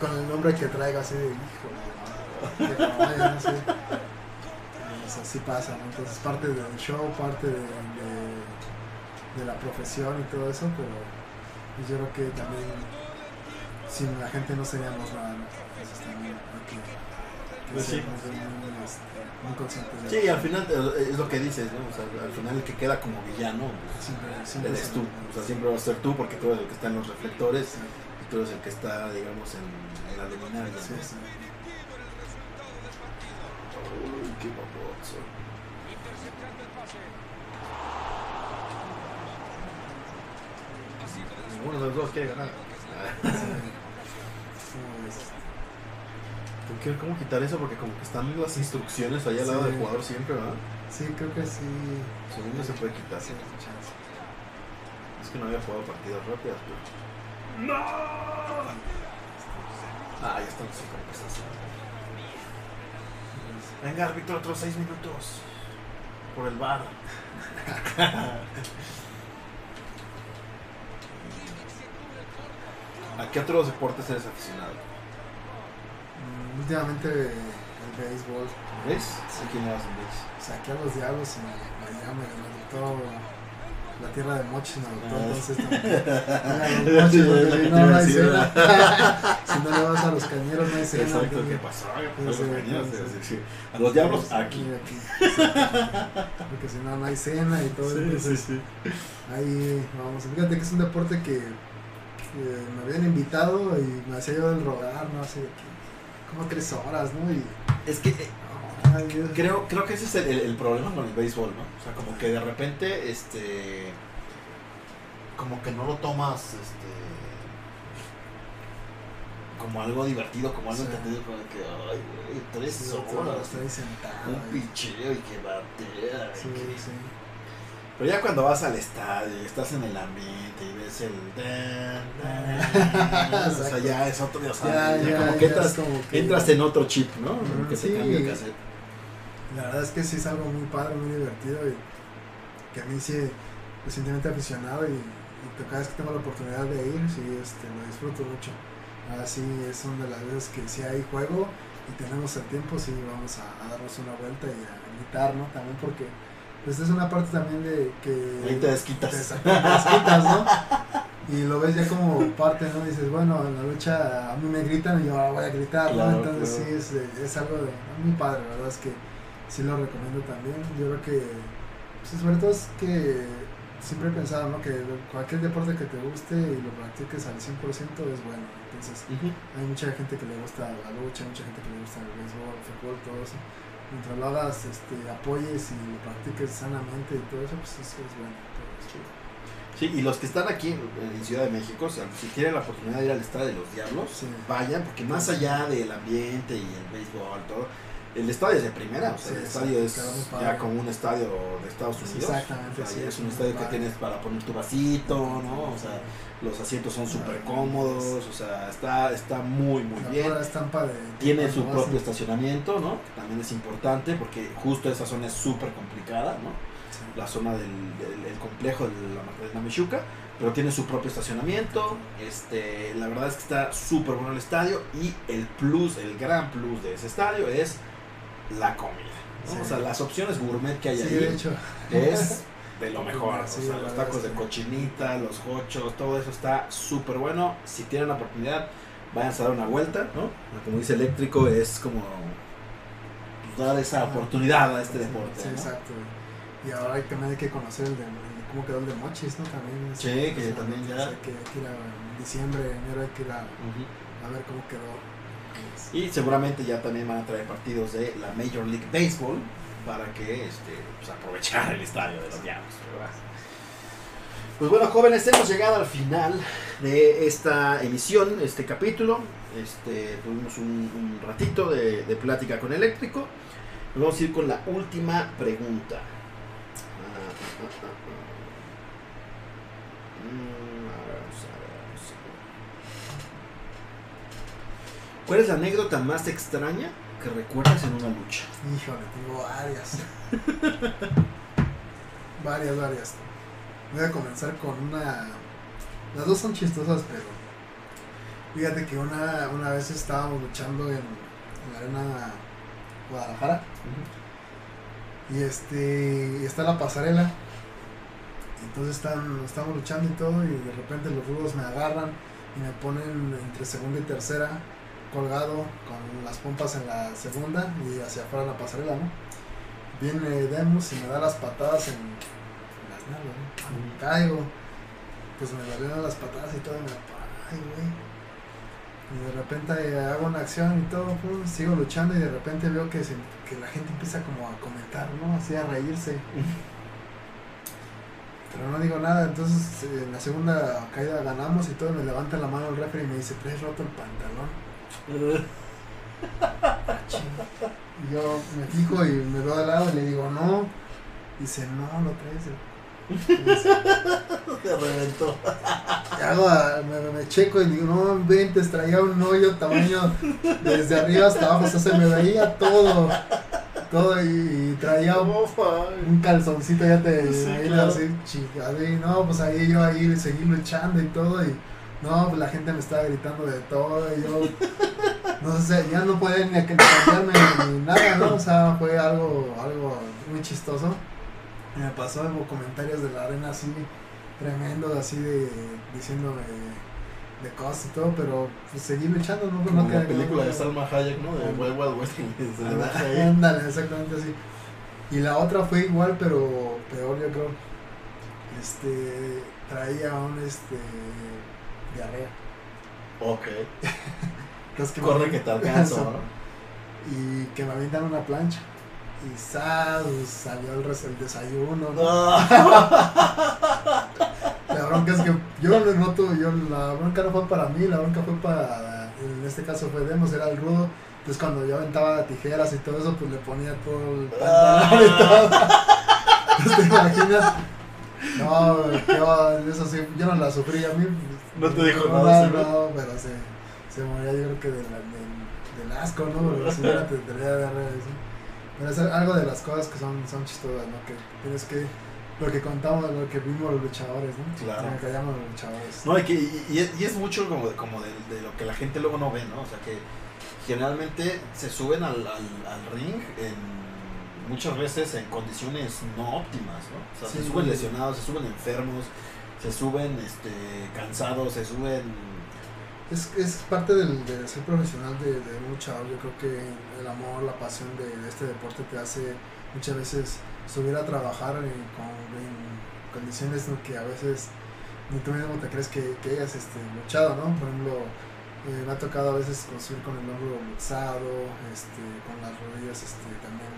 con el, nombre que traigo así de hijo, de caballo, no sé. Pues así pasa, ¿no? Entonces parte del show, parte de, de- de la profesión y todo eso, pero yo creo que también sin la gente no seríamos nada, ¿no? Entonces también hay que, que Pues ser sí. muy, muy, este, muy conscientes de Sí, eso. al final eh, es lo que dices, ¿no? O sea, al final el que queda como villano, pues, Siempre, siempre eres tú. O sea, siempre vas a ser tú porque tú eres el que está en los reflectores Sí, y tú eres el que está, digamos, en, en la luminaria. ¿no? Qué baboso. Ninguno de los dos quiere ganar. ¿Cómo quitar eso? Porque como que están las instrucciones allá al lado Sí. del jugador siempre, ¿verdad? Sí, creo que sí. Según yo se puede quitar. Sí. Es que no había jugado partidas rápidas, pero... ¡No! Ah, ya estamos sin compensación. Venga, árbitro, otros seis minutos. Por el bar. ¿A qué otros deportes eres aficionado? Mm, Últimamente el béisbol. ¿Ves? ¿A quién le vas en vez? Saqué a los diablos y Miami me adoptó la tierra de mochis, adoptó. Ah. Entonces, no, no hay cena. si no le vas a los cañeros, no hay cena. Exacto, ¿qué pasó? Sí, Los sí, cañeros, sí, sí, sí. sí. A los diablos, Sí, aquí. Porque si no, no hay cena y todo. entonces, sí. Ahí vamos. Fíjate que es un deporte que, me habían invitado y me hacía yo el rogar, ¿no? Que, como tres horas, ¿no? Y Es que Creo, creo que ese es el, el- el problema con el béisbol, ¿no? O sea, como que de repente, este. Como que no lo tomas, este. Como algo divertido, como algo Sí. entendido, como que, ay, güey, tres Sí, horas. ahí sentado. Un picheo y que batea. Sí, que- sí. Pero ya cuando vas al estadio y estás en el ambiente y ves el. dan, dan, o sea, ya es otro. O sea, Ya, ya ya, como que entras, como que- entras en otro chip, ¿no? Que se sí. cambia el cassette. La verdad es que sí es algo muy padre, muy divertido y que a mí sí recientemente aficionado y, y cada vez que tengo la oportunidad de ir, sí este, lo disfruto mucho. Así es una de las veces que si hay juego y tenemos el tiempo, sí vamos a, a darnos una vuelta y a gritar, ¿no? También porque pues es una parte también de que... Ahí te desquitas. te saca- te desquitas, ¿no? Y lo ves ya como parte, ¿no? Dices, bueno, en la lucha a mí me gritan y yo ahora voy a gritar, Claro, ¿no? Entonces claro. sí, es, es algo de, muy padre, la verdad es que sí lo recomiendo también. Yo creo que, pues, sobre todo es que siempre he pensado, ¿no? Que cualquier deporte que te guste y lo practiques al 100% es bueno. Entonces, hay mucha gente que le gusta la lucha, mucha gente que le gusta el béisbol, el fútbol, todo eso. Mientras lo hagas, este, apoyes y lo practiques sanamente y todo eso, pues eso es bueno. todo es chido. Sí, y los que están aquí en, en Ciudad de México, o sea, si tienen la oportunidad de ir al Estadio de los Diablos, Sí. vayan, porque más allá del ambiente y el béisbol, todo, el estadio es de primera, o sea, Sí, el estadio es ya como un estadio de Estados Unidos. exactamente, O sea, sí, ya es un estadio que tienes para poner tu vasito, ¿no? O sea, los asientos son súper cómodos, o sea, está, está muy, muy La bien. estampa de. Tiene su propio en- estacionamiento, ¿no? Que también es importante porque justo esa zona es súper complicada, ¿no? Sí. la zona del, del- el complejo de la Magdalena Michuca, pero tiene su propio estacionamiento. Este, la verdad es que está súper bueno el estadio y el plus, el gran plus de ese estadio es la comida. ¿no? Sí. O sea, las opciones gourmet que hay Sí, ahí de hecho. es de lo mejor. Sí, o sea, los tacos de cochinita, los hochos, todo eso está súper bueno. Si tienen la oportunidad, vayan a dar una vuelta, ¿no? Como dice Eléctrico, es como pues, dar esa oportunidad a este deporte. Sí, ¿no? exacto. Y ahora hay, también hay que conocer el de, cómo quedó el de Mochis, ¿no? También. Sí, que también ya- Hay que, hay que ir a en diciembre, enero, hay que ir a ver cómo quedó. Y seguramente ya también van a traer partidos de la Major League Baseball para que este, pues, aprovechar el estadio de los Diablos. Pues bueno, jóvenes, hemos llegado al final de esta emisión, este capítulo. Este, tuvimos un, ratito de, plática con Eléctrico. Vamos a ir con la última pregunta. Ah, ah, ah, ah. Mm, a ver, vamos a ver, vamos a ver. ¿Cuál es la anécdota más extraña que recuerdas en una lucha? Híjole, tengo varias. varias, varias. Voy a comenzar con una. Las dos son chistosas, pero. Fíjate que una, una vez estábamos luchando en, en la arena Guadalajara. Y este. y está la pasarela. Entonces están, estamos luchando y todo. Y de repente los rudos me agarran y me ponen entre segunda y tercera colgado con las pompas en la segunda y hacia afuera la pasarela, ¿no? Viene Demus y me da las patadas en, en las nalgas, ¿no? Ujú. Caigo, pues me valieron las patadas y todo, y me ay, güey. Y de repente hago una acción y todo, pum, sigo luchando y de repente veo que, se, que la gente empieza como a comentar, ¿no? Así a reírse. Pero no digo nada, entonces en la segunda caída ganamos y todo, me levanta la mano el refri y me dice, traes roto el pantalón. Y yo me fijo y me veo al lado y le digo, no. Dice, no, lo traes. Y dice, Te reventó. y hago a- me, me checo y digo, no inventes, traía un hoyo tamaño desde arriba hasta abajo, o sea, se me veía todo. Todo y, y traía un, un calzoncito, ya te Sí, claro. así, chingado. Y no, pues ahí yo ahí seguí luchando y todo. Y no, pues la gente me estaba gritando de todo. Y yo, no sé, ya no podía ni que- cambiarme ni nada, ¿no? O sea, fue algo, algo muy chistoso. Me pasó algo, comentarios de la arena así, tremendos, así de diciéndome de cosas y todo, pero pues seguí luchando, ¿no? Como no la película de Salma Hayek, ¿no? De Wild Wild West. Ándale, exactamente así. Y la otra fue igual, pero peor, yo creo. Este, traía un, este, diarrea. Ok. Entonces, que me- Corre que te alcanzo. Y que me avientan una plancha. Y salió el, desayuno. ¿no? Ah. La bronca es que yo lo noto, yo, la bronca no fue para mí, la bronca fue para, en este caso fue Demos, era el rudo. Entonces cuando yo aventaba tijeras y todo eso, pues le ponía todo el pantalón y todo. Entonces te imaginas. No, va, eso sí, yo no la sufrí a mí. No te dijo no, nada, No, ¿sí, no, pero se, se moría yo creo que de la- del, del asco, ¿no? Pero si hubiera te tendría de agarrar así. Pero es algo de las cosas que son, son chistosas, ¿no? Que tienes que, lo que contamos, lo que vimos los luchadores, ¿no? Claro. Lo que llamamos los luchadores. No, y, que, y, y es, mucho como, de, como de, de lo que la gente luego no ve, ¿no? O sea, que generalmente se suben al, al, al ring en muchas veces en condiciones no óptimas, ¿no? O sea, se Sí. suben lesionados, se suben enfermos, se suben este, cansados, se suben... Es, es parte del, de ser profesional de, de luchador. Yo creo que el amor, la pasión de, este deporte te hace muchas veces subir a trabajar en, con, en condiciones en que a veces ni tú mismo te crees que, hayas este, luchado, ¿no? Por ejemplo, eh, me ha tocado a veces construir con el hombro luxado, este, con las rodillas este, también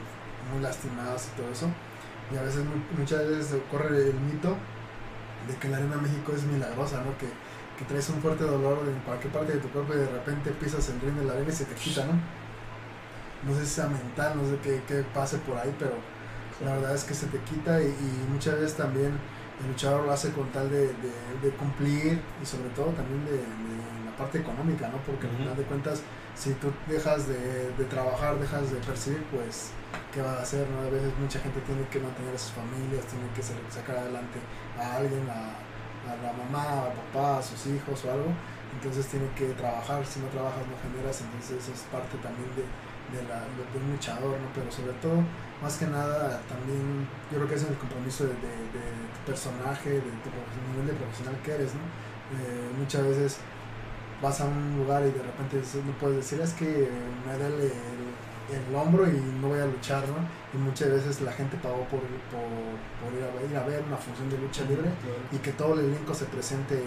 muy lastimadas y todo eso. Y a veces, mu- muchas veces ocurre el mito de que la arena México es milagrosa, ¿no? Que, que traes un fuerte dolor en cualquier parte de tu cuerpo y de repente pisas el ring de la arena y se te quita, ¿no? No sé si sea mental, no sé qué, qué pase por ahí, pero la verdad es que se te quita y, muchas veces también el luchador lo hace con tal de, cumplir y sobre todo también de, la parte económica, ¿no? Porque al Ujú. final de cuentas, si tú dejas de, de trabajar, dejas de percibir, pues, ¿qué va a hacer? ¿no? A veces mucha gente tiene que mantener a sus familias, tiene que sa- sacar adelante a alguien, a, a la mamá, a papá, a sus hijos o algo. Entonces tiene que trabajar, si no trabajas no generas, entonces es parte también de, de la, de, un luchador, ¿no? Pero sobre todo, más que nada, también yo creo que es el compromiso de, de, tu personaje, de tu nivel de profesional que eres, ¿no? Eh, muchas veces vas a un lugar y de repente no puedes decir es que me duele el, el hombro y no voy a luchar, ¿no? Y muchas veces la gente pagó por, por, por ir, a, ir a ver una función de lucha libre y que todo el elenco se presente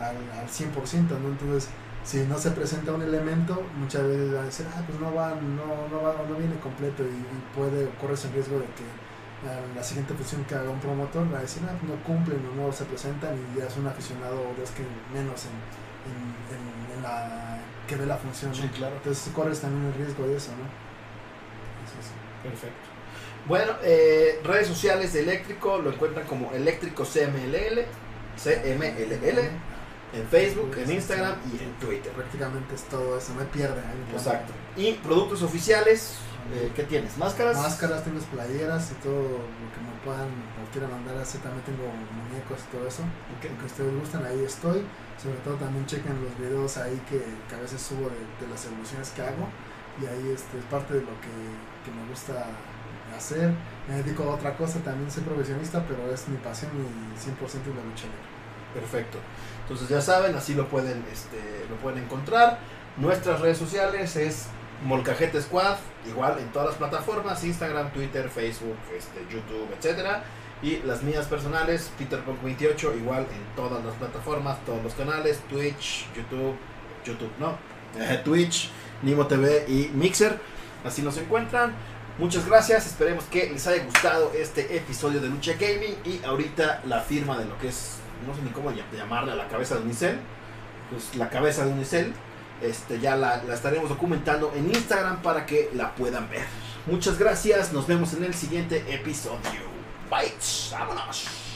al, al 100%, ¿no? Entonces, si no se presenta un elemento, muchas veces van a decir, ah, pues no va, no, no va, no viene completo y, y puede, corres el riesgo de que ah, la siguiente función que haga un promotor va a decir, ah, pues no cumplen o no se presentan y ya es un aficionado o dos que menos en, en, en- en la que ve la función, ¿no? Sí, claro. Entonces corres también el riesgo de eso, ¿no? Eso sí. Perfecto. Bueno, eh, redes sociales de Eléctrico lo encuentran como Eléctrico CMLL, CMLL, en Facebook, en Instagram y en Twitter. Prácticamente es todo eso, no hay pierde. en Exacto. Y productos oficiales, eh, ¿qué tienes? ¿Máscaras? Máscaras, tengo playeras y todo lo que me puedan o quieran mandar a hacer. También tengo muñecos y todo eso. Ok. Lo que ustedes gustan, ahí estoy. Sobre todo también chequen los videos ahí que, que a veces subo de, de las evoluciones que hago. Y ahí este, es parte de lo que, que me gusta hacer. Me dedico a otra cosa, también soy profesionista, pero es mi pasión y 100% es la lucha libre. Perfecto. Entonces ya saben, así lo pueden, este, lo pueden encontrar. Nuestras redes sociales es Molcajete Squad, igual en todas las plataformas, Instagram, Twitter, Facebook, este, YouTube, etcétera. Y las mías personales, PeterPunk28, igual en todas las plataformas, todos los canales, Twitch, YouTube, YouTube no, eh, Twitch, Nimo TV y Mixer. Así nos encuentran. Muchas gracias, esperemos que les haya gustado este episodio de Lucha Gaming y ahorita la firma de lo que es, no sé ni cómo ll- llamarle a la cabeza de Unicel, pues la cabeza de Unicel, este, ya la, estaremos documentando en Instagram para que la puedan ver. Muchas gracias, nos vemos en el siguiente episodio. Bye, vámonos.